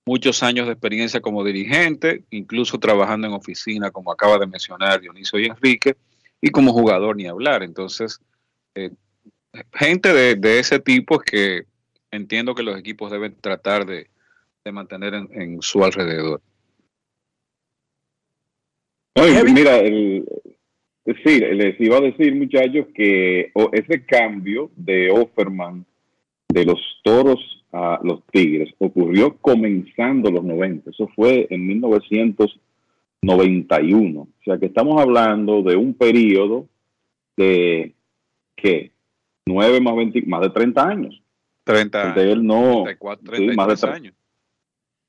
muchos años de experiencia como dirigente, incluso trabajando en oficina, como acaba de mencionar Dionisio y Enrique, y como jugador ni hablar. Entonces, eh, gente de, de ese tipo es que entiendo que los equipos deben tratar de, de mantener en, en su alrededor. Y mira, el, sí, les iba a decir, muchachos, que ese cambio de Offerman de los toros a los tigres ocurrió comenzando los 90. Eso fue en 1991. O sea que estamos hablando de un periodo de ¿qué? 9 más 20, más de 30 años. 30 Donde él no, 34, sí, más de 33 tre- años.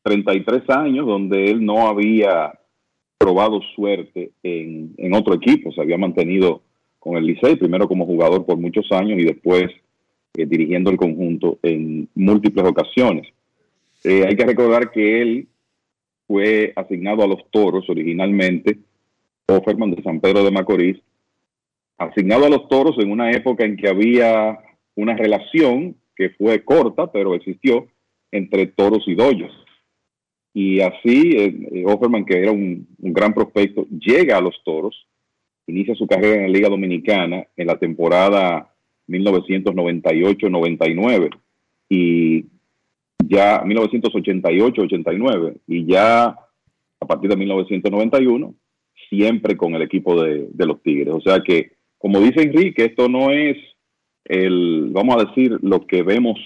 33 años donde él no había probado suerte en, en otro equipo, se había mantenido con el Licey, primero como jugador por muchos años y después eh, dirigiendo el conjunto en múltiples ocasiones. Eh, hay que recordar que él fue asignado a los Toros originalmente, Offerman de San Pedro de Macorís, asignado a los Toros en una época en que había una relación que fue corta, pero existió entre Toros y Dodgers. Y así, eh, eh, Offerman, que era un, un gran prospecto, llega a los Toros, inicia su carrera en la Liga Dominicana en la temporada 1998-99 y ya 1988-89 y ya a partir de 1991 siempre con el equipo de, de los Tigres. O sea que, como dice Enrique, esto no es el, vamos a decir, lo que vemos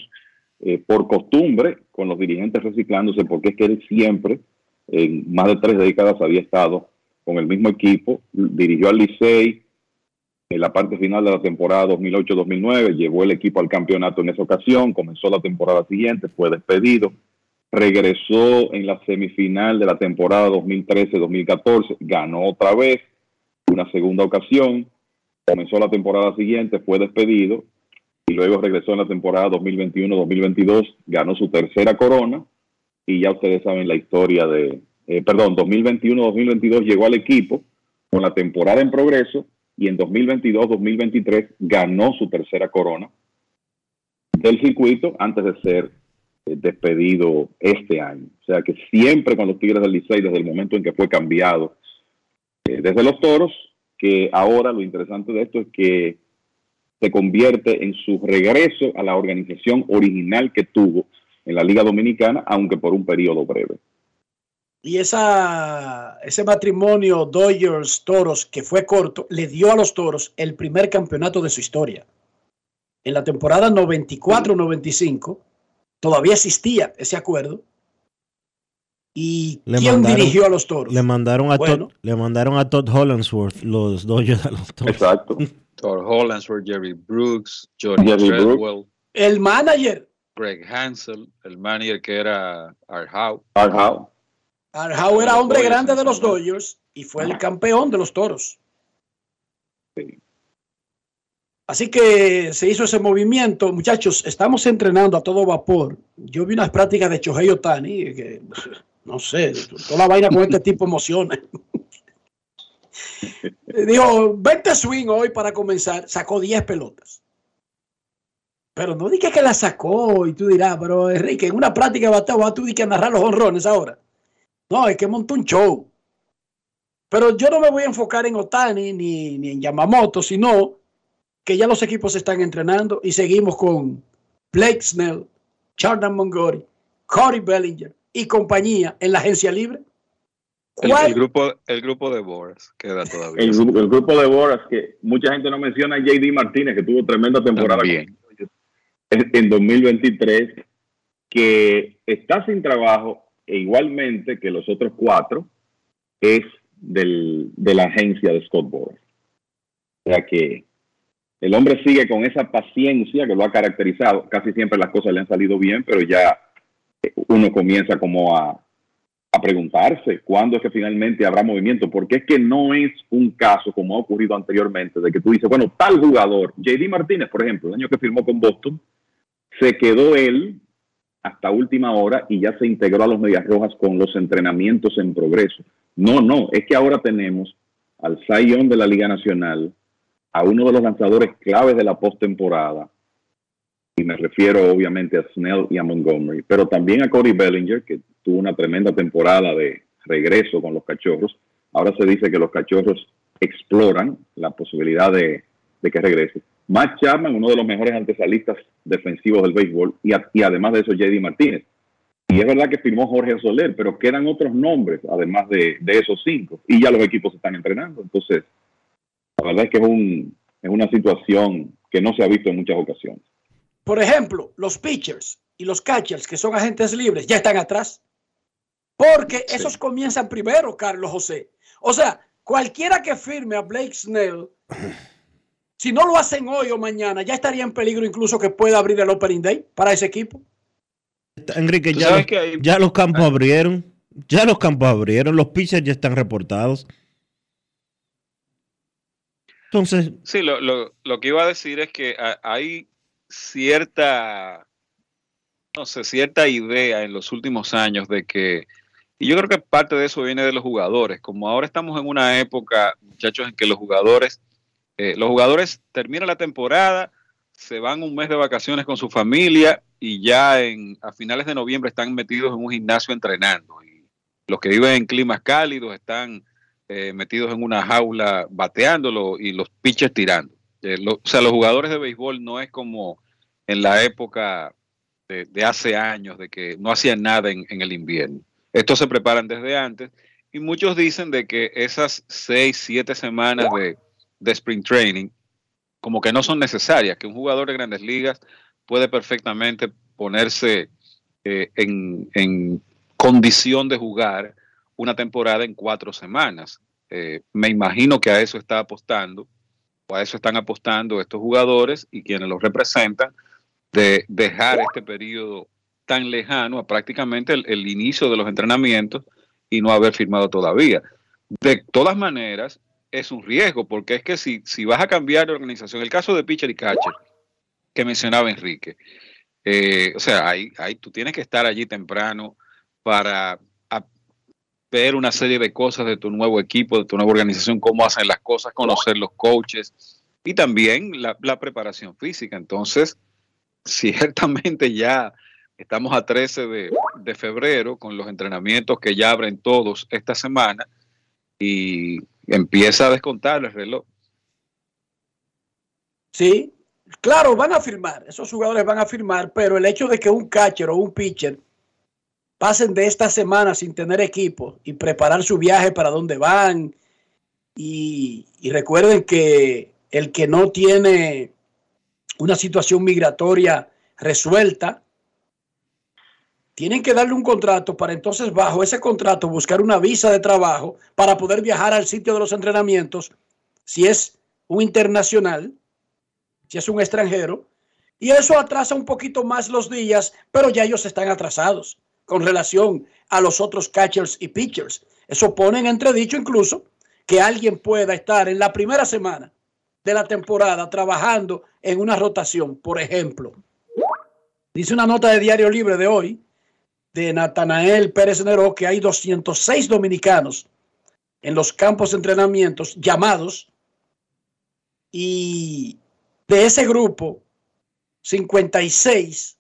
eh, por costumbre con los dirigentes reciclándose, porque es que él siempre, en más de tres décadas, había estado con el mismo equipo, dirigió al Licey en la parte final de la temporada 2008-2009, llevó el equipo al campeonato en esa ocasión, comenzó la temporada siguiente, fue despedido, regresó en la semifinal de la temporada 2013-2014, ganó otra vez, una segunda ocasión, comenzó la temporada siguiente, fue despedido y luego regresó en la temporada 2021-2022, ganó su tercera corona y ya ustedes saben la historia de, eh, perdón, 2021-2022 llegó al equipo con la temporada en progreso y en 2022-2023 ganó su tercera corona del circuito antes de ser eh, despedido este año. O sea que siempre con los Tigres del Licey, desde el momento en que fue cambiado eh, desde los Toros, que ahora lo interesante de esto es que se convierte en su regreso a la organización original que tuvo en la Liga Dominicana, aunque por un periodo breve. Y esa, ese matrimonio Dodgers-Toros, que fue corto, le dio a los Toros el primer campeonato de su historia. En la temporada 94-95 todavía existía ese acuerdo. ¿Y Le quién mandaron- dirigió a los Toros? Le mandaron a, Bueno. Todd, le mandaron a Todd Hollandsworth los Dodgers a los Toros. Exacto. (laughs) Todd Hollandsworth, Jerry Brooks, Johnny Jerry Brooks. El manager, Greg Hansel, el manager que era Art Howe. Art Howe. Howe era hombre grande de los. Dodgers y fue el campeón de los Toros. Así que se hizo ese movimiento. Muchachos, estamos entrenando a todo vapor. Yo vi unas prácticas de Chohei Otani, que (laughs) no sé, toda la vaina con este (laughs) tipo emociona. (laughs) Dijo, 20 swing hoy para comenzar. Sacó 10 pelotas. Pero no digas que la sacó y tú dirás, pero Enrique, en una práctica de bateo tú di que narrar los honrones ahora. No, es que montó un show. Pero yo no me voy a enfocar en Otani ni, ni en Yamamoto, sino que ya los equipos están entrenando y seguimos con Blake Snell, Jordan Montgomery, Cody Bellinger y compañía en la agencia libre. El, ¿Cuál? el grupo, el grupo de Boras queda todavía. El, el grupo de Boras, que mucha gente no menciona a JD Martínez, que tuvo tremenda temporada También. en, en 2023, que está sin trabajo e igualmente que los otros cuatro es del, de la agencia de Scott Boras. O sea que el hombre sigue con esa paciencia que lo ha caracterizado. Casi siempre las cosas le han salido bien, pero ya eh, uno comienza como a, a preguntarse cuándo es que finalmente habrá movimiento, porque es que no es un caso como ha ocurrido anteriormente, de que tú dices, bueno, tal jugador, JD Martínez, por ejemplo, el año que firmó con Boston, se quedó él hasta última hora y ya se integró a los Medias Rojas con los entrenamientos en progreso. No, no, es que ahora tenemos al Zion de la Liga Nacional, a uno de los lanzadores claves de la postemporada, y me refiero obviamente a Snell y a Montgomery, pero también a Cody Bellinger, que tuvo una tremenda temporada de regreso con los cachorros. Ahora se dice que los cachorros exploran la posibilidad de, de que regrese. Matt Chapman, uno de los mejores antesalistas defensivos del béisbol, y, a- y además de eso, JD Martínez. Y es verdad que firmó Jorge Soler, pero quedan otros nombres, además de, de esos cinco, y ya los equipos están entrenando. Entonces, la verdad es que es, un, es una situación que no se ha visto en muchas ocasiones. Por ejemplo, los pitchers y los catchers, que son agentes libres, ya están atrás. Porque esos comienzan primero, Carlos José. O sea, cualquiera que firme a Blake Snell Si no lo hacen hoy o mañana, ya estaría en peligro incluso que pueda abrir el Opening Day para ese equipo. Enrique, ya, los, que hay- ya los campos abrieron. Ya los campos abrieron. Los pitchers ya están reportados. Entonces, Sí, lo, lo, lo que iba a decir es que ha- hay cierta, no sé, cierta idea en los últimos años de que, y yo creo que parte de eso viene de los jugadores, como ahora estamos en una época, muchachos, en que los jugadores, eh, los jugadores terminan la temporada, se van un mes de vacaciones con su familia y ya en, a finales de noviembre están metidos en un gimnasio entrenando. Y los que viven en climas cálidos están eh, metidos en una jaula bateándolo y los pitchers tirando. Eh, o sea, los jugadores de béisbol no es como en la época de, de hace años, de que no hacían nada en, en el invierno. Estos se preparan desde antes y muchos dicen de que esas seis, siete semanas de, de sprint training como que no son necesarias, que un jugador de grandes ligas puede perfectamente ponerse eh, en, en condición de jugar una temporada en cuatro semanas. Eh, me imagino que a eso está apostando, o a eso están apostando estos jugadores y quienes los representan, de dejar este periodo tan lejano a prácticamente el, el inicio de los entrenamientos y no haber firmado todavía. De todas maneras, es un riesgo, porque es que si, si vas a cambiar de organización, el caso de pitcher y catcher que mencionaba Enrique, eh, o sea, ahí, ahí tú tienes que estar allí temprano para ver una serie de cosas de tu nuevo equipo, de tu nueva organización, cómo hacen las cosas, conocer los coaches y también la, la preparación física. Entonces, (laughs) ciertamente ya estamos a 13 de, de febrero con los entrenamientos que ya abren todos esta semana y empieza a descontar el reloj. Sí, claro, van a firmar, esos jugadores van a firmar, pero el hecho de que un catcher o un pitcher pasen de esta semana sin tener equipo y preparar su viaje para dónde van, y, y recuerden que el que no tiene una situación migratoria resuelta, tienen que darle un contrato para entonces bajo ese contrato buscar una visa de trabajo para poder viajar al sitio de los entrenamientos si es un internacional si es un extranjero, y eso atrasa un poquito más los días, pero ya ellos están atrasados con relación a los otros catchers y pitchers. Eso pone en entredicho incluso que alguien pueda estar en la primera semana de la temporada trabajando en una rotación, por ejemplo. Dice una nota de Diario Libre de hoy de Natanael Pérez Neró que hay 206 dominicanos en los campos de entrenamientos llamados y de ese grupo, 56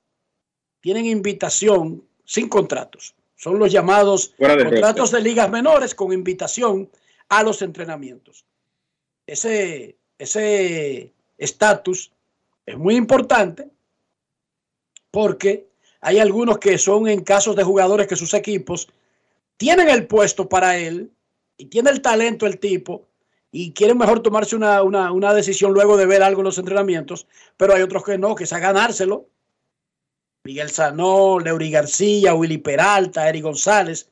tienen invitación sin contratos. Son los llamados de contratos de ligas menores con invitación a los entrenamientos. Ese ese estatus es muy importante porque hay algunos que son en casos de jugadores que sus equipos tienen el puesto para él y tiene el talento el tipo y quieren mejor tomarse una, una, una decisión luego de ver algo en los entrenamientos, pero hay otros que no, que es ganárselo. Miguel Sanó, Leury García, Willy Peralta, Eric González,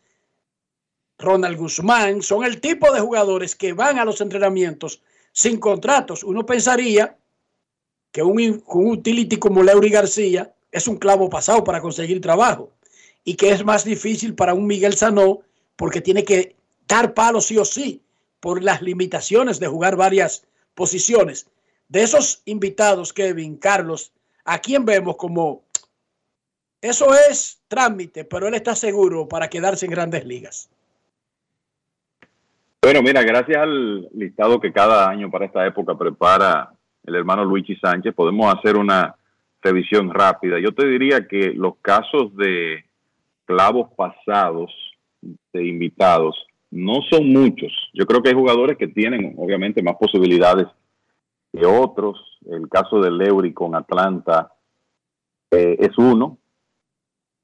Ronald Guzmán, son el tipo de jugadores que van a los entrenamientos sin contratos. Uno pensaría que un, un utility como Leury García es un clavo pasado para conseguir trabajo y que es más difícil para un Miguel Sanó porque tiene que dar palos sí o sí por las limitaciones de jugar varias posiciones. De esos invitados, Kevin, Carlos, ¿a quién vemos como eso es trámite, pero él está seguro para quedarse en grandes ligas? Bueno, mira, gracias al listado que cada año para esta época prepara el hermano Luigi Sánchez, podemos hacer una revisión rápida. Yo te diría que los casos de clavos pasados de invitados no son muchos. Yo creo que hay jugadores que tienen obviamente más posibilidades que otros. El caso de Leury con Atlanta eh, es uno.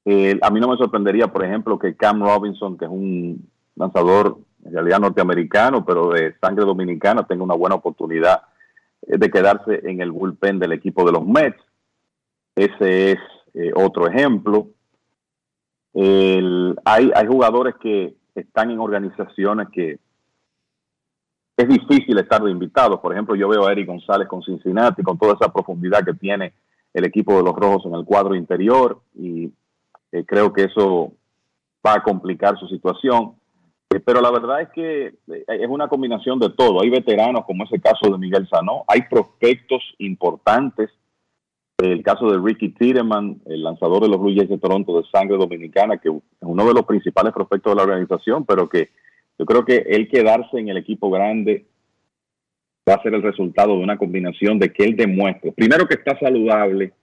Eh, a mí no me sorprendería, por ejemplo, que Cam Robinson, que es un lanzador en realidad norteamericano, pero de sangre dominicana, tenga una buena oportunidad eh, de quedarse en el bullpen del equipo de los Mets. Ese es eh, otro ejemplo. El- hay, jugadores que están en organizaciones que es difícil estar de invitados. Por ejemplo, yo veo a Eric González con Cincinnati, con toda esa profundidad que tiene el equipo de los Rojos en el cuadro interior y eh, creo que eso va a complicar su situación. Eh, pero la verdad es que es una combinación de todo. Hay veteranos como ese caso de Miguel Sanó, hay prospectos importantes. El caso de Ricky Tiedemann, el lanzador de los Blue Jays de Toronto de sangre dominicana, que es uno de los principales prospectos de la organización, pero que yo creo que el quedarse en el equipo grande va a ser el resultado de una combinación de que él demuestre, primero que está saludable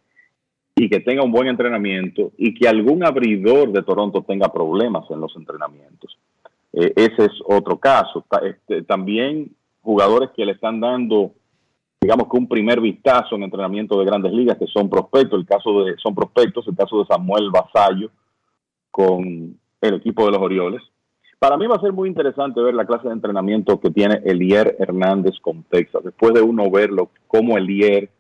y que tenga un buen entrenamiento y que algún abridor de Toronto tenga problemas en los entrenamientos. Eh, ese es otro caso. Este, también jugadores que le están dando, digamos que un primer vistazo en entrenamiento de grandes ligas, que son prospectos, el caso de, son prospectos, el caso de Samuel Basallo con el equipo de los Orioles. Para mí va a ser muy interesante ver la clase de entrenamiento que tiene Elier Hernández con Texas. Después de uno verlo, cómo Elier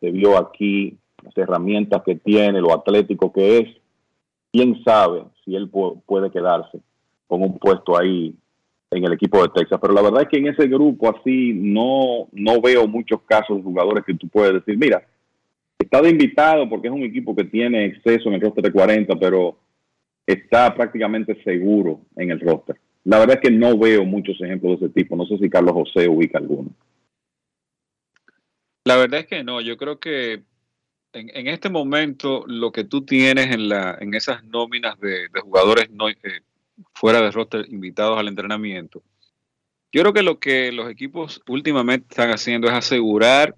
se vio aquí, las herramientas que tiene, lo atlético que es, quién sabe si él puede quedarse con un puesto ahí en el equipo de Texas. Pero la verdad es que en ese grupo así no, no veo muchos casos de jugadores que tú puedes decir, mira, está de invitado porque es un equipo que tiene exceso en el roster de 40, pero está prácticamente seguro en el roster. La verdad es que no veo muchos ejemplos de ese tipo. No sé si Carlos José ubica alguno. La verdad es que no. Yo creo que en, este momento lo que tú tienes en, la, en esas nóminas de, jugadores no, eh, fuera de roster invitados al entrenamiento. Yo creo que lo que los equipos últimamente están haciendo es asegurar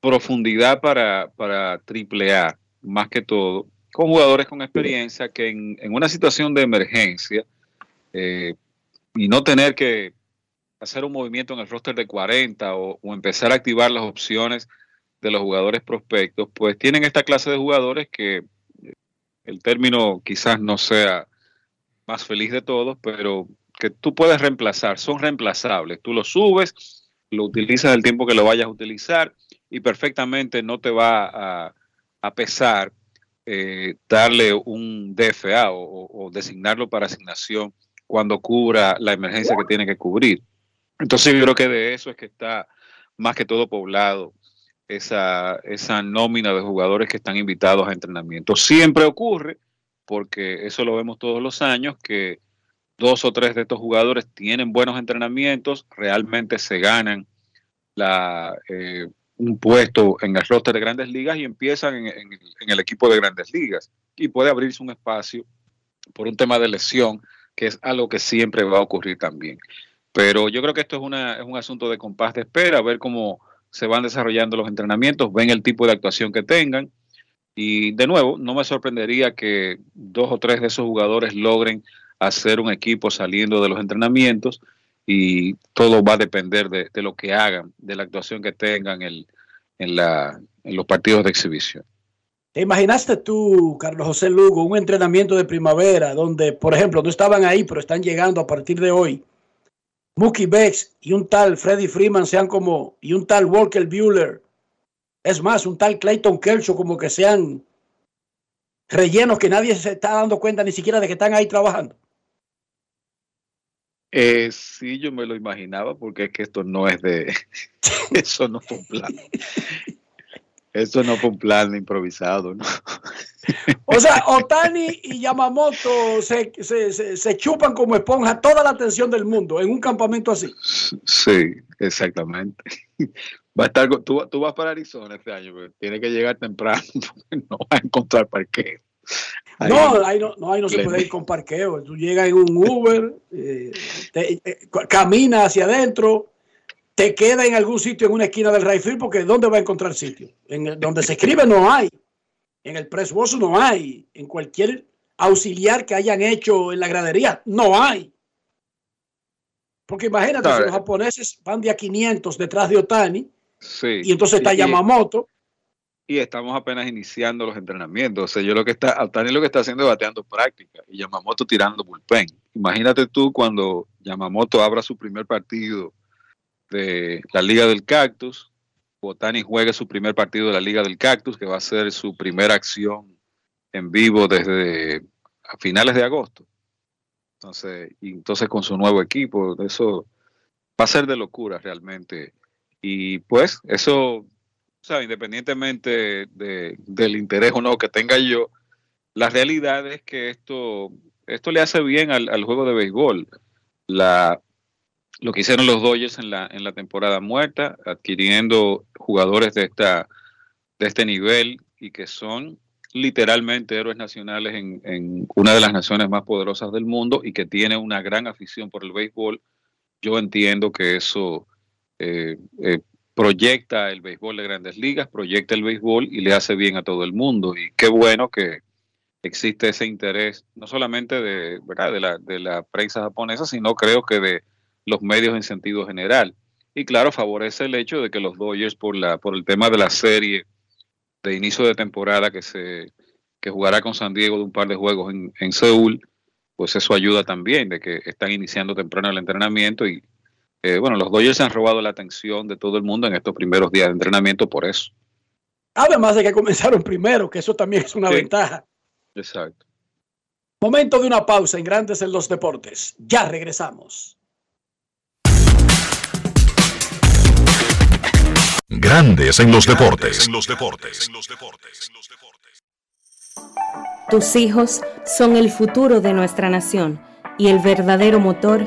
profundidad para, para triple A, más que todo, con jugadores con experiencia que en, una situación de emergencia eh, y no tener que hacer un movimiento en el roster de 40 o, o, empezar a activar las opciones de los jugadores prospectos, pues tienen esta clase de jugadores que el término quizás no sea más feliz de todos, pero que tú puedes reemplazar, son reemplazables. Tú lo subes, lo utilizas el tiempo que lo vayas a utilizar y perfectamente no te va a, pesar eh, darle un DFA o, designarlo para asignación cuando cubra la emergencia que tiene que cubrir. Entonces yo creo que de eso es que está más que todo poblado esa, esa nómina de jugadores que están invitados a entrenamiento. Siempre ocurre porque eso lo vemos todos los años, que dos o tres de estos jugadores tienen buenos entrenamientos, realmente se ganan la, eh, un puesto en el roster de grandes ligas y empiezan en, el equipo de grandes ligas. Y puede abrirse un espacio por un tema de lesión, que es algo que siempre va a ocurrir también. Pero yo creo que esto es, una, es un asunto de compás de espera, ver cómo se van desarrollando los entrenamientos, ven el tipo de actuación que tengan y de nuevo, no me sorprendería que dos o tres de esos jugadores logren hacer un equipo saliendo de los entrenamientos y todo va a depender de, lo que hagan, de la actuación que tengan en, los partidos de exhibición. ¿Te imaginaste tú, Carlos José Lugo, un entrenamiento de primavera donde, por ejemplo, no estaban ahí, pero están llegando a partir de hoy? Mookie Becks y un tal Freddie Freeman sean como, y un tal Walker Bueller es más, un tal Clayton Kershaw como que sean rellenos que nadie se está dando cuenta ni siquiera de que están ahí trabajando. Eh, sí, yo me lo imaginaba porque es que esto no es de... (laughs) Eso no fue un plan. Eso no fue un plan improvisado, ¿no? O sea, Otani y Yamamoto se, se, se, chupan como esponja toda la atención del mundo en un campamento así. Sí, exactamente va a estar, tú, tú vas para Arizona este año, pero tiene que llegar temprano, (laughs) no vas a encontrar parqueo. no, ahí no, no, ahí no se puede ir con parqueo. Tú llegas en un Uber, eh, te, eh, camina hacia adentro, te queda en algún sitio en una esquina del Rayfield, porque ¿dónde va a encontrar sitio? En donde se escribe no hay, en el Press no hay, en cualquier auxiliar que hayan hecho en la gradería no hay. Porque imagínate, si los japoneses van de a 500 detrás de Otani, y entonces está Yamamoto. Y estamos apenas iniciando los entrenamientos. O sea, yo lo que está, Altani lo que está haciendo es bateando práctica y Yamamoto tirando bullpen. Imagínate tú cuando Yamamoto abra su primer partido de la Liga del Cactus, Otani juegue su primer partido de la Liga del Cactus, que va a ser su primera acción en vivo desde finales de agosto. Entonces, y entonces con su nuevo equipo, eso va a ser de locura realmente. Y pues eso, independientemente de, del interés o no que tenga yo, la realidad es que esto, esto le hace bien al, juego de béisbol. Lo que hicieron los Dodgers en la, en la temporada muerta, adquiriendo jugadores de, esta, de este nivel y que son literalmente héroes nacionales en, en, una de las naciones más poderosas del mundo y que tiene una gran afición por el béisbol, yo entiendo que eso eh, eh, proyecta el béisbol de grandes ligas, proyecta el béisbol y le hace bien a todo el mundo. Y qué bueno que existe ese interés, no solamente de, ¿verdad? de, la, de la prensa japonesa, sino creo que de los medios en sentido general. Y claro, favorece el hecho de que los Dodgers, por, la, por el tema de la serie de inicio de temporada que se que jugará con San Diego de un par de juegos en, en Seúl, pues eso ayuda también, de que están iniciando temprano el entrenamiento y eh, bueno, los Dodgers han robado la atención de todo el mundo en estos primeros días de entrenamiento por eso. Además de que comenzaron primero, que eso también es una Sí. ventaja. Exacto. Momento de una pausa en Grandes en los Deportes. Ya regresamos. Grandes en los deportes. En los deportes. Tus hijos son el futuro de nuestra nación y el verdadero motor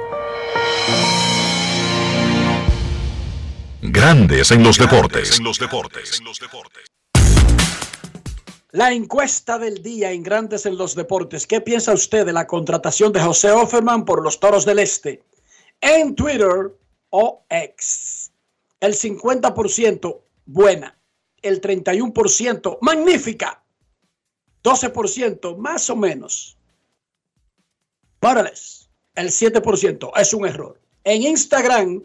Grandes en los deportes. La encuesta del día en Grandes en los Deportes. ¿Qué piensa usted de la contratación de José Offerman por los Toros del Este? En Twitter o X. El 50% buena. El 31% magnífica. 12% más o menos. Morales. El 7% es un error. En Instagram,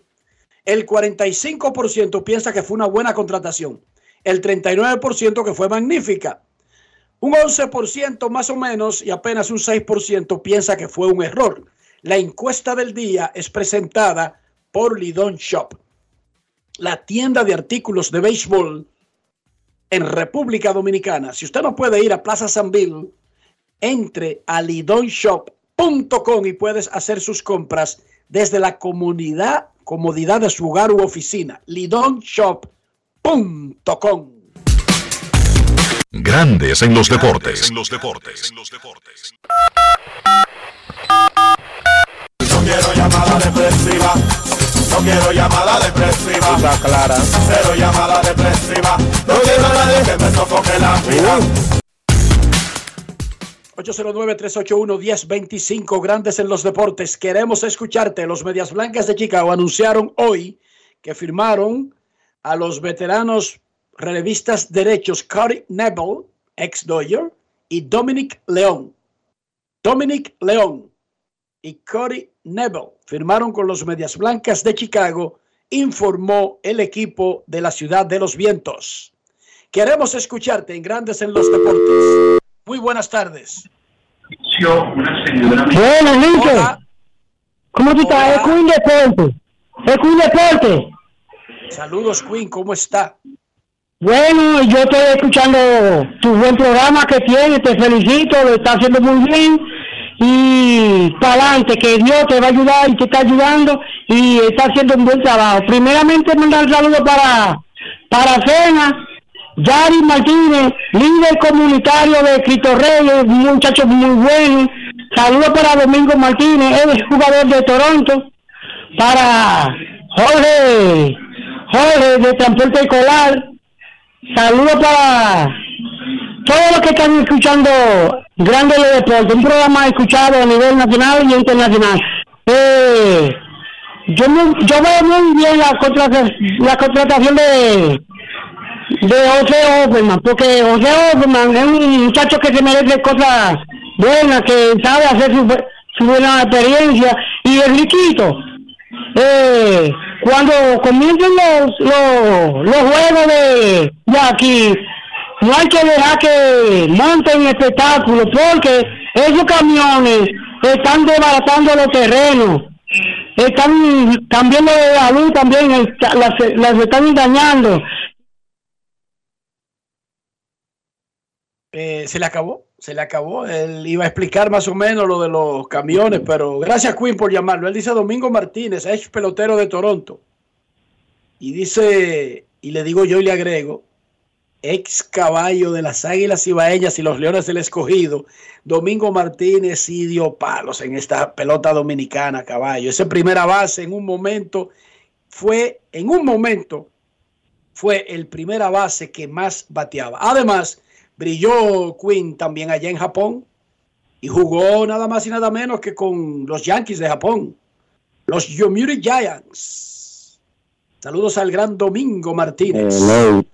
el 45% piensa que fue una buena contratación. El 39% que fue magnífica. Un 11% más o menos y apenas un 6% piensa que fue un error. La encuesta del día es presentada por Lidon Shop, la tienda de artículos de béisbol en República Dominicana. Si usted no puede ir a Plaza San Bill, entre a lidonshop.com y puedes hacer sus compras desde la comunidad, comodidad de su hogar u oficina. lidonshop.com. Grandes en los deportes. No quiero llamada depresiva. No quiero llamada depresiva. Está clara. Cero llamada depresiva. No quiero a nadie que me sofoque la vida. 809-381-1025, grandes en los deportes. Queremos escucharte. Los Medias Blancas de Chicago anunciaron hoy que firmaron a los veteranos relevistas derechos Cody Nebel, ex Dodger, y Dominic León. Dominic León y Cody Nebel firmaron con los Medias Blancas de Chicago, informó el equipo de la Ciudad de los Vientos. Queremos escucharte en Grandes en los Deportes. Muy buenas tardes. Bueno, Enrique. ¿Cómo tú estás? Es Queen Deporte. Es Queen Deporte. Saludos, Queen. ¿Cómo está? Bueno, yo estoy escuchando tu buen programa que tienes. Te felicito. Lo estás haciendo muy bien. Y para adelante, que Dios te va a ayudar y te está ayudando. Y está haciendo un buen trabajo. Primeramente, mandar un saludo para, para Cena. Yari Martínez, líder comunitario de Cristo Reyes, un muchacho muy bueno. Saludos para Domingo Martínez, él es jugador de Toronto. Para Jorge, Jorge de Transporte Escolar. Saludos para todos los que están escuchando Grandes de Deporte, un programa escuchado a nivel nacional y internacional. Eh, yo, yo veo muy bien la contratación de de José Offerman, porque José Offerman es un muchacho que se merece cosas buenas, que sabe hacer su, su buena experiencia. Y el riquito, eh, cuando comiencen los, los, los juegos de, aquí, no hay que dejar que monten espectáculos, porque esos camiones están desbaratando los terrenos están cambiando de la luz también, las, las están dañando. Eh, se le acabó, se le acabó. Él iba a explicar más o menos lo de los camiones, pero gracias Queen por llamarlo. Él dice Domingo Martínez, ex pelotero de Toronto. Y dice, y le digo yo y le agrego, ex caballo de las Águilas Ibaeñas y los Leones del Escogido. Domingo Martínez sí dio palos en esta pelota dominicana, caballo. Ese primera base en un momento fue, en un momento, fue el primera base que más bateaba. Además, brilló Quinn también allá en Japón y jugó nada más y nada menos que con los Yankees de Japón, los Yomiuri Giants. Saludos al gran Domingo Martínez. Hello,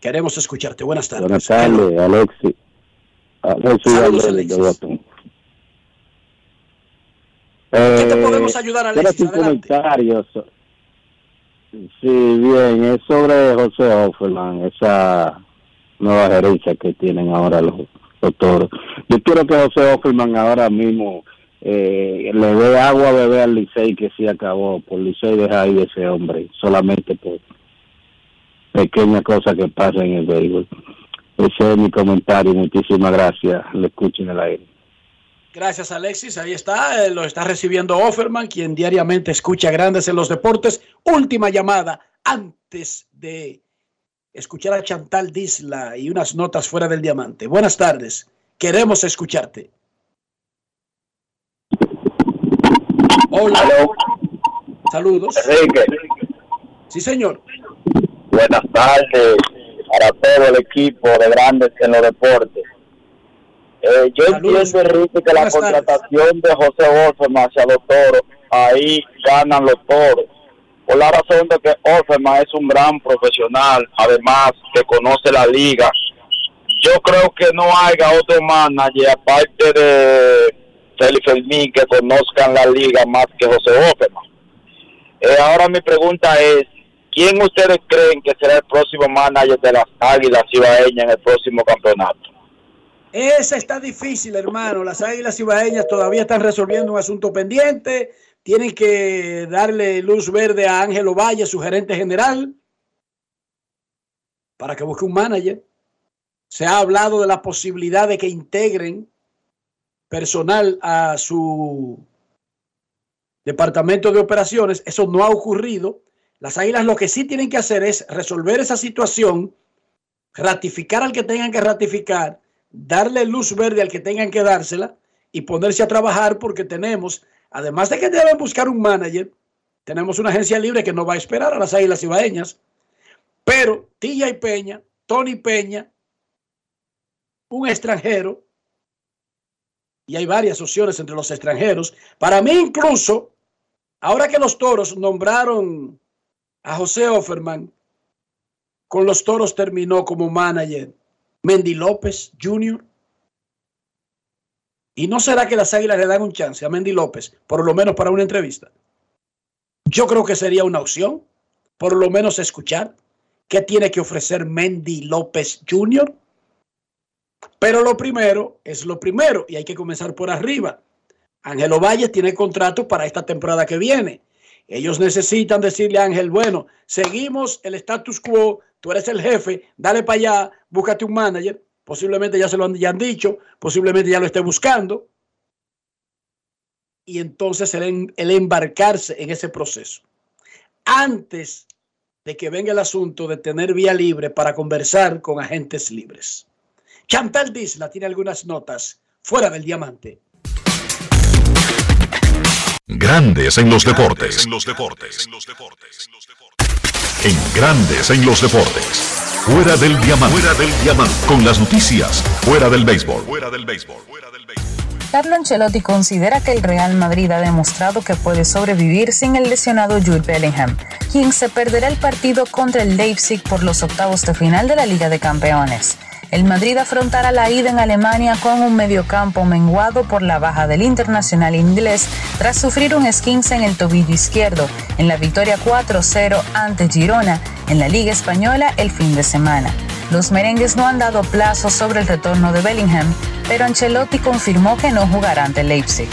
Queremos escucharte. Buenas tardes. buenas tardes, Alexi. Alexi Saludos, Alexi, Alexis. ¿Qué te Eh, podemos ayudar, Alexis? hacer un Adelante. comentario. so- Sí, bien, es sobre José Offerman, esa nueva gerencia que tienen ahora los, toros. Yo quiero que José Offerman ahora mismo eh, le dé agua a beber al Licey que sí acabó. Por Licey deja ahí ese hombre, solamente por pequeña cosa que pasa en el béisbol. Ese es mi comentario. Muchísimas gracias. Le escuchen el aire. Gracias, Alexis. Ahí está. Eh, lo está recibiendo Offerman, quien diariamente escucha grandes en los deportes. Última llamada antes de escuchar a Chantal Disla y unas notas fuera del diamante. Buenas tardes. Queremos escucharte. Hola. Saludos. Enrique. Sí, señor. Buenas tardes para todo el equipo de grandes en los deportes. Eh, yo entiendo, Enrique, que la contratación de José Orfema hacia los toros, ahí ganan los toros. Por la razón de que Orfema es un gran profesional, además que conoce la liga. Yo creo que no haya otro manager, aparte de Félix Fermín, que conozcan la liga más que José Orfema. Eh, ahora mi pregunta es, ¿quién ustedes creen que será el próximo manager de las Águilas Ibaeñas en el próximo campeonato? Esa está difícil, hermano. Las Águilas Ibaeñas todavía están resolviendo un asunto pendiente. Tienen que darle luz verde a Ángelo Valle, su gerente general, para que busque un manager. Se ha hablado de la posibilidad de que integren personal a su departamento de operaciones. Eso no ha ocurrido. Las Águilas lo que sí tienen que hacer es resolver esa situación, ratificar al que tengan que ratificar darle luz verde al que tengan que dársela y ponerse a trabajar porque tenemos, además de que deben buscar un manager, tenemos una agencia libre que no va a esperar a las Águilas Ibaeñas, pero Tilla y Peña, Tony Peña, un extranjero, y hay varias opciones entre los extranjeros. Para mí incluso, ahora que los toros nombraron a José Offerman, con los toros terminó como manager Mendy López Jr. ¿Y no será que las águilas le dan un chance a Mendy López, por lo menos para una entrevista? Yo creo que sería una opción, por lo menos escuchar qué tiene que ofrecer Mendy López Jr. Pero lo primero es lo primero y hay que comenzar por arriba. Ángelo Valle tiene contrato para esta temporada que viene. Ellos necesitan decirle a Ángel, bueno, seguimos el status quo, tú eres el jefe, dale para allá, búscate un manager, posiblemente ya se lo han, ya han dicho, posiblemente ya lo esté buscando. Y entonces el, el embarcarse en ese proceso. Antes de que venga el asunto de tener vía libre para conversar con agentes libres. Chantal Disla tiene algunas notas fuera del diamante. Grandes en los deportes. En los deportes. En Grandes en los deportes. Fuera del diamante. Fuera del diamante. Con las noticias. Fuera del béisbol. Fuera del béisbol. Carlo Ancelotti considera que el Real Madrid ha demostrado que puede sobrevivir sin el lesionado Jude Bellingham, quien se perderá el partido contra el Leipzig por los octavos de final de la Liga de Campeones. El Madrid afrontará la ida en Alemania con un mediocampo menguado por la baja del internacional inglés tras sufrir un esquince en el tobillo izquierdo en la victoria 4-0 ante Girona en la Liga Española el fin de semana. Los merengues no han dado plazo sobre el retorno de Bellingham, pero Ancelotti confirmó que no jugará ante Leipzig.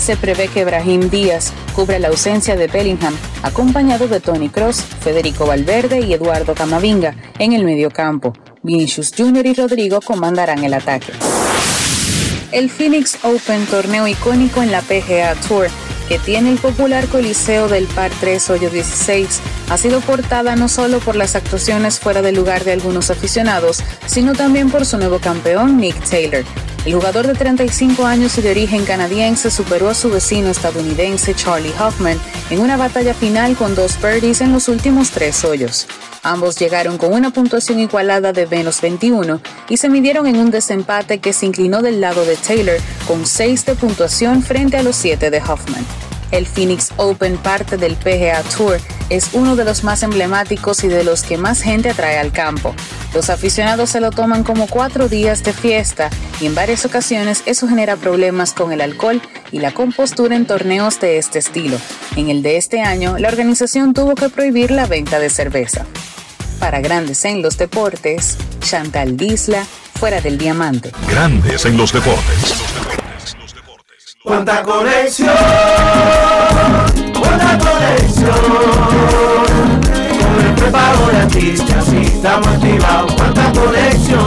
Se prevé que Brahim Díaz cubra la ausencia de Bellingham, acompañado de Tony Cross, Federico Valverde y Eduardo Camavinga en el mediocampo. Vinicius Jr. y Rodrigo comandarán el ataque. El Phoenix Open, torneo icónico en la PGA Tour, que tiene el popular Coliseo del Par 3 Hoyo 16, ha sido portada no solo por las actuaciones fuera de lugar de algunos aficionados, sino también por su nuevo campeón, Nick Taylor. El jugador de 35 años y de origen canadiense superó a su vecino estadounidense Charlie Hoffman en una batalla final con dos birdies en los últimos tres hoyos. Ambos llegaron con una puntuación igualada de menos 21 y se midieron en un desempate que se inclinó del lado de Taylor con 6 de puntuación frente a los 7 de Hoffman. El Phoenix Open, parte del PGA Tour, es uno de los más emblemáticos y de los que más gente atrae al campo. Los aficionados se lo toman como cuatro días de fiesta y en varias ocasiones eso genera problemas con el alcohol y la compostura en torneos de este estilo. En el de este año, la organización tuvo que prohibir la venta de cerveza. Para Grandes en los Deportes, Chantal Disla, fuera del diamante. Grandes en los deportes. Cuánta conexión, cuánta conexión. Con el prepago de Altis ya sí estamos activados. Cuánta conexión.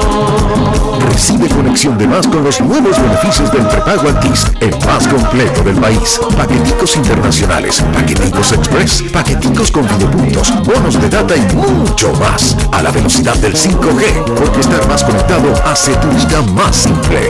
Recibe conexión de más con los nuevos beneficios del prepago Altis, el más completo del país. Paqueticos internacionales, paqueticos express, paqueticos con videopuntos, bonos de data y mucho más. A la velocidad del 5G, porque estar más conectado hace tu vida más simple.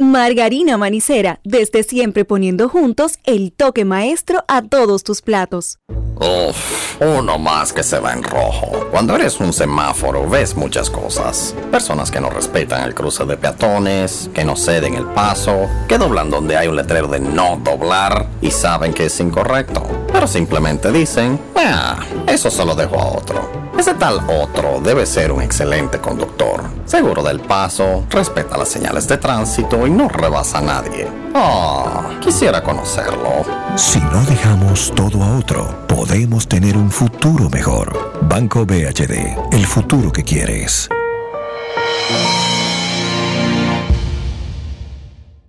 Margarina Manicera, desde siempre poniendo juntos el toque maestro a todos tus platos. Uf, uno más que se va en rojo. Cuando eres un semáforo ves muchas cosas. Personas que no respetan el cruce de peatones, que no ceden el paso, que doblan donde hay un letrero de no doblar y saben que es incorrecto. Pero simplemente dicen, ah, eso se lo dejo a otro. Ese tal otro debe ser un excelente conductor, seguro del paso, respeta las señales de tránsito y no rebasa a nadie. Ah, quisiera conocerlo. Si no dejamos todo a otro, podemos tener un futuro mejor. Banco BHD, el futuro que quieres.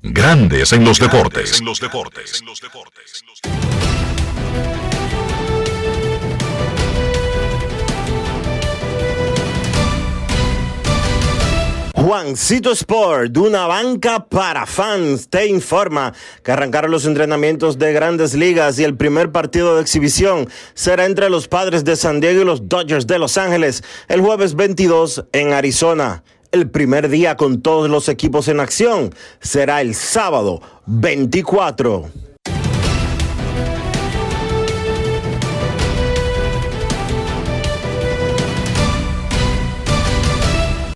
Grandes en los deportes. En los deportes. Juancito Sport, una banca para fans, te informa que arrancaron los entrenamientos de grandes ligas y el primer partido de exhibición será entre los padres de San Diego y los Dodgers de Los Ángeles el jueves 22 en Arizona. El primer día con todos los equipos en acción será el sábado 24.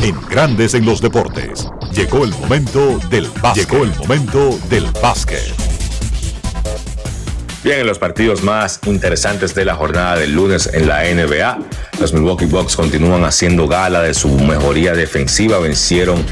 En Grandes en los Deportes, llegó el momento del básquet. Llegó el momento del básquet. Bien, en los partidos más interesantes de la jornada del lunes en la NBA, los Milwaukee Bucks continúan haciendo gala de su mejoría defensiva. Vencieron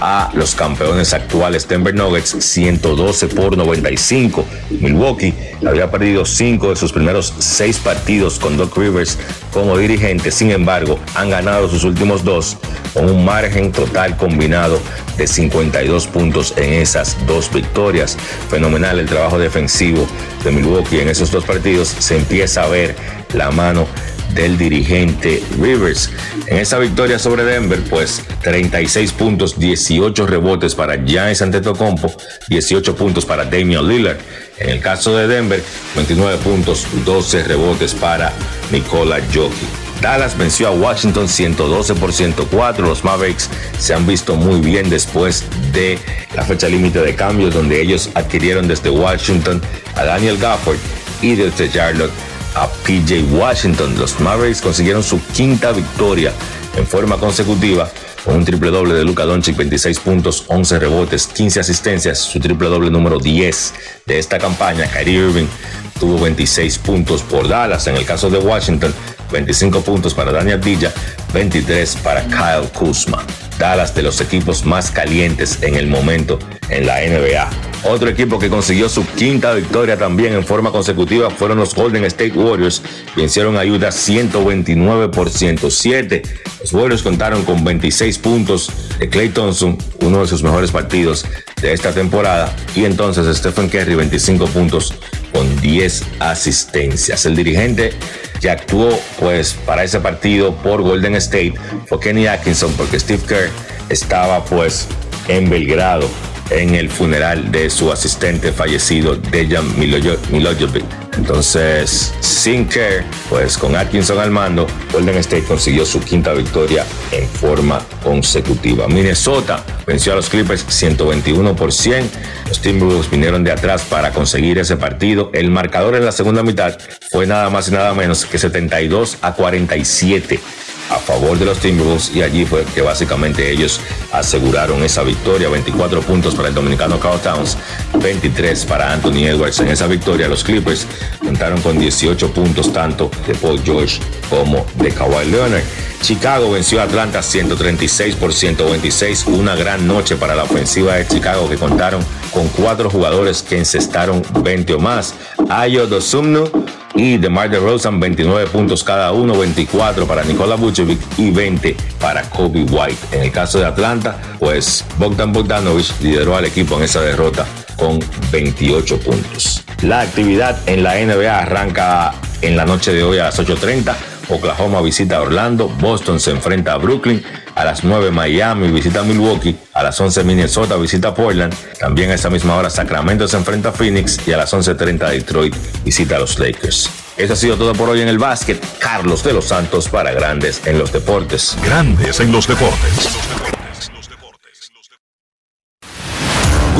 a los campeones actuales Denver Nuggets 112 por 95. Milwaukee había perdido cinco de sus primeros seis partidos con Doc Rivers como dirigente. Sin embargo, han ganado sus últimos dos con un margen total combinado de 52 puntos en esas dos victorias. Fenomenal el trabajo defensivo de Milwaukee en esos dos partidos. Se empieza a ver la mano del dirigente Rivers. En esa victoria sobre Denver, pues 36 puntos, 18 rebotes para Giannis Antetokounmpo, 18 puntos para Damian Lillard. En el caso de Denver, 29 puntos, 12 rebotes para Nikola Jokic. Dallas venció a Washington 112 por 104. Los Mavericks se han visto muy bien después de la fecha límite de cambios, donde ellos adquirieron desde Washington a Daniel Gafford y desde Charlotte a PJ Washington. Los Mavericks consiguieron su quinta victoria en forma consecutiva con un triple doble de Luka Doncic, 26 puntos, 11 rebotes, 15 asistencias, su triple doble número 10 de esta campaña. Kyrie Irving tuvo 26 puntos por Dallas. En el caso de Washington, 25 puntos para Daniel Villa, 23 para Kyle Kuzma. Dallas de los equipos más calientes en el momento en la NBA. Otro equipo que consiguió su quinta victoria también en forma consecutiva fueron los Golden State Warriors. Vencieron a Utah 129 por 107. Los Warriors contaron con 26 puntos de Clay Thompson, uno de sus mejores partidos de esta temporada. Y entonces Stephen Curry 25 puntos con 10 asistencias. El dirigente que actuó pues para ese partido por Golden State fue Kenny Atkinson porque Steve Kerr estaba pues en Belgrado en el funeral de su asistente fallecido, Dejan Milojevic. Entonces, sin care, pues con Atkinson al mando, Golden State consiguió su quinta victoria en forma consecutiva. Minnesota venció a los Clippers 121 por 100. Los Timberwolves vinieron de atrás para conseguir ese partido. El marcador en la segunda mitad fue nada más y nada menos que 72 a 47 a favor de los Timberwolves y allí fue que básicamente ellos aseguraron esa victoria, 24 puntos para el dominicano Carl Towns, 23 para Anthony Edwards. En esa victoria los Clippers contaron con 18 puntos tanto de Paul George como de Kawhi Leonard. Chicago venció a Atlanta 136 por 126, una gran noche para la ofensiva de Chicago que contaron con cuatro jugadores que encestaron 20 o más. Ayo Dosumnu y DeMar DeRozan 29 puntos cada uno, 24 para Nikola Vucevic y 20 para Kobe White. En el caso de Atlanta, pues Bogdan Bogdanovich lideró al equipo en esa derrota con 28 puntos. La actividad en la NBA arranca En la noche de hoy a las 8.30, Oklahoma visita a Orlando, Boston se enfrenta a Brooklyn, a las 9 Miami visita a Milwaukee, a las 11 Minnesota visita Portland, también a esa misma hora Sacramento se enfrenta a Phoenix y a las 11.30 Detroit visita a los Lakers. Eso ha sido todo por hoy en el básquet. Carlos de los Santos para Grandes en los Deportes. Grandes en los Deportes.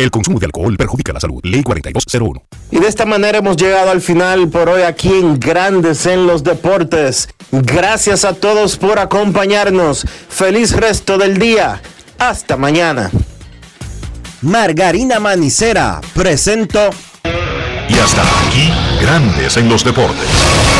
El consumo de alcohol perjudica la salud. Ley 4201. Y de esta manera hemos llegado al final por hoy aquí en Grandes en los Deportes. Gracias a todos por acompañarnos. Feliz resto del día. Hasta mañana. Margarina Manicera, presento. Y hasta aquí, Grandes en los Deportes.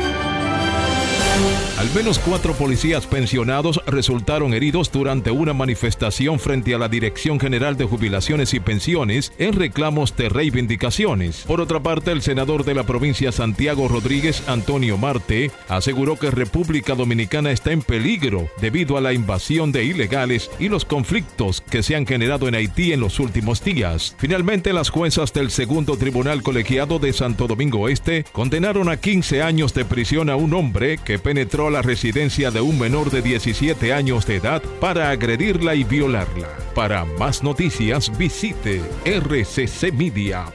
Al menos cuatro policías pensionados resultaron heridos durante una manifestación frente a la Dirección General de Jubilaciones y Pensiones en reclamos de reivindicaciones. Por otra parte, el senador de la provincia Santiago Rodríguez, Antonio Marte, aseguró que República Dominicana está en peligro debido a la invasión de ilegales y los conflictos que se han generado en Haití en los últimos días. Finalmente, las juezas del segundo tribunal colegiado de Santo Domingo Este condenaron a 15 años de prisión a un hombre que penetró la residencia de un menor de 17 años de edad para agredirla y violarla. Para más noticias visite rccmedia.com.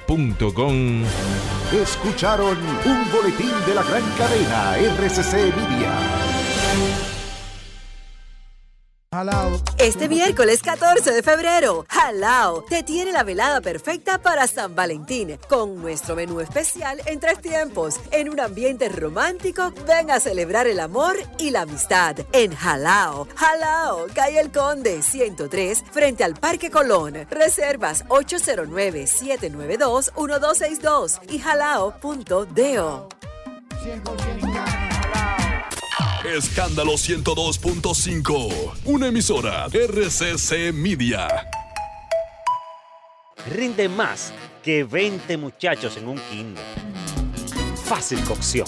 Escucharon un boletín de la gran cadena RCC Media. Este miércoles 14 de febrero, Halao te tiene la velada perfecta para San Valentín con nuestro menú especial en tres tiempos. En un ambiente romántico, ven a celebrar el amor y la amistad en Halao. Halao, calle El Conde 103 frente al Parque Colón. Reservas 809-792-1262 y halao.do. Escándalo 102.5. Una emisora RCC Media. Rinde más que 20 muchachos en un kinder. Fácil cocción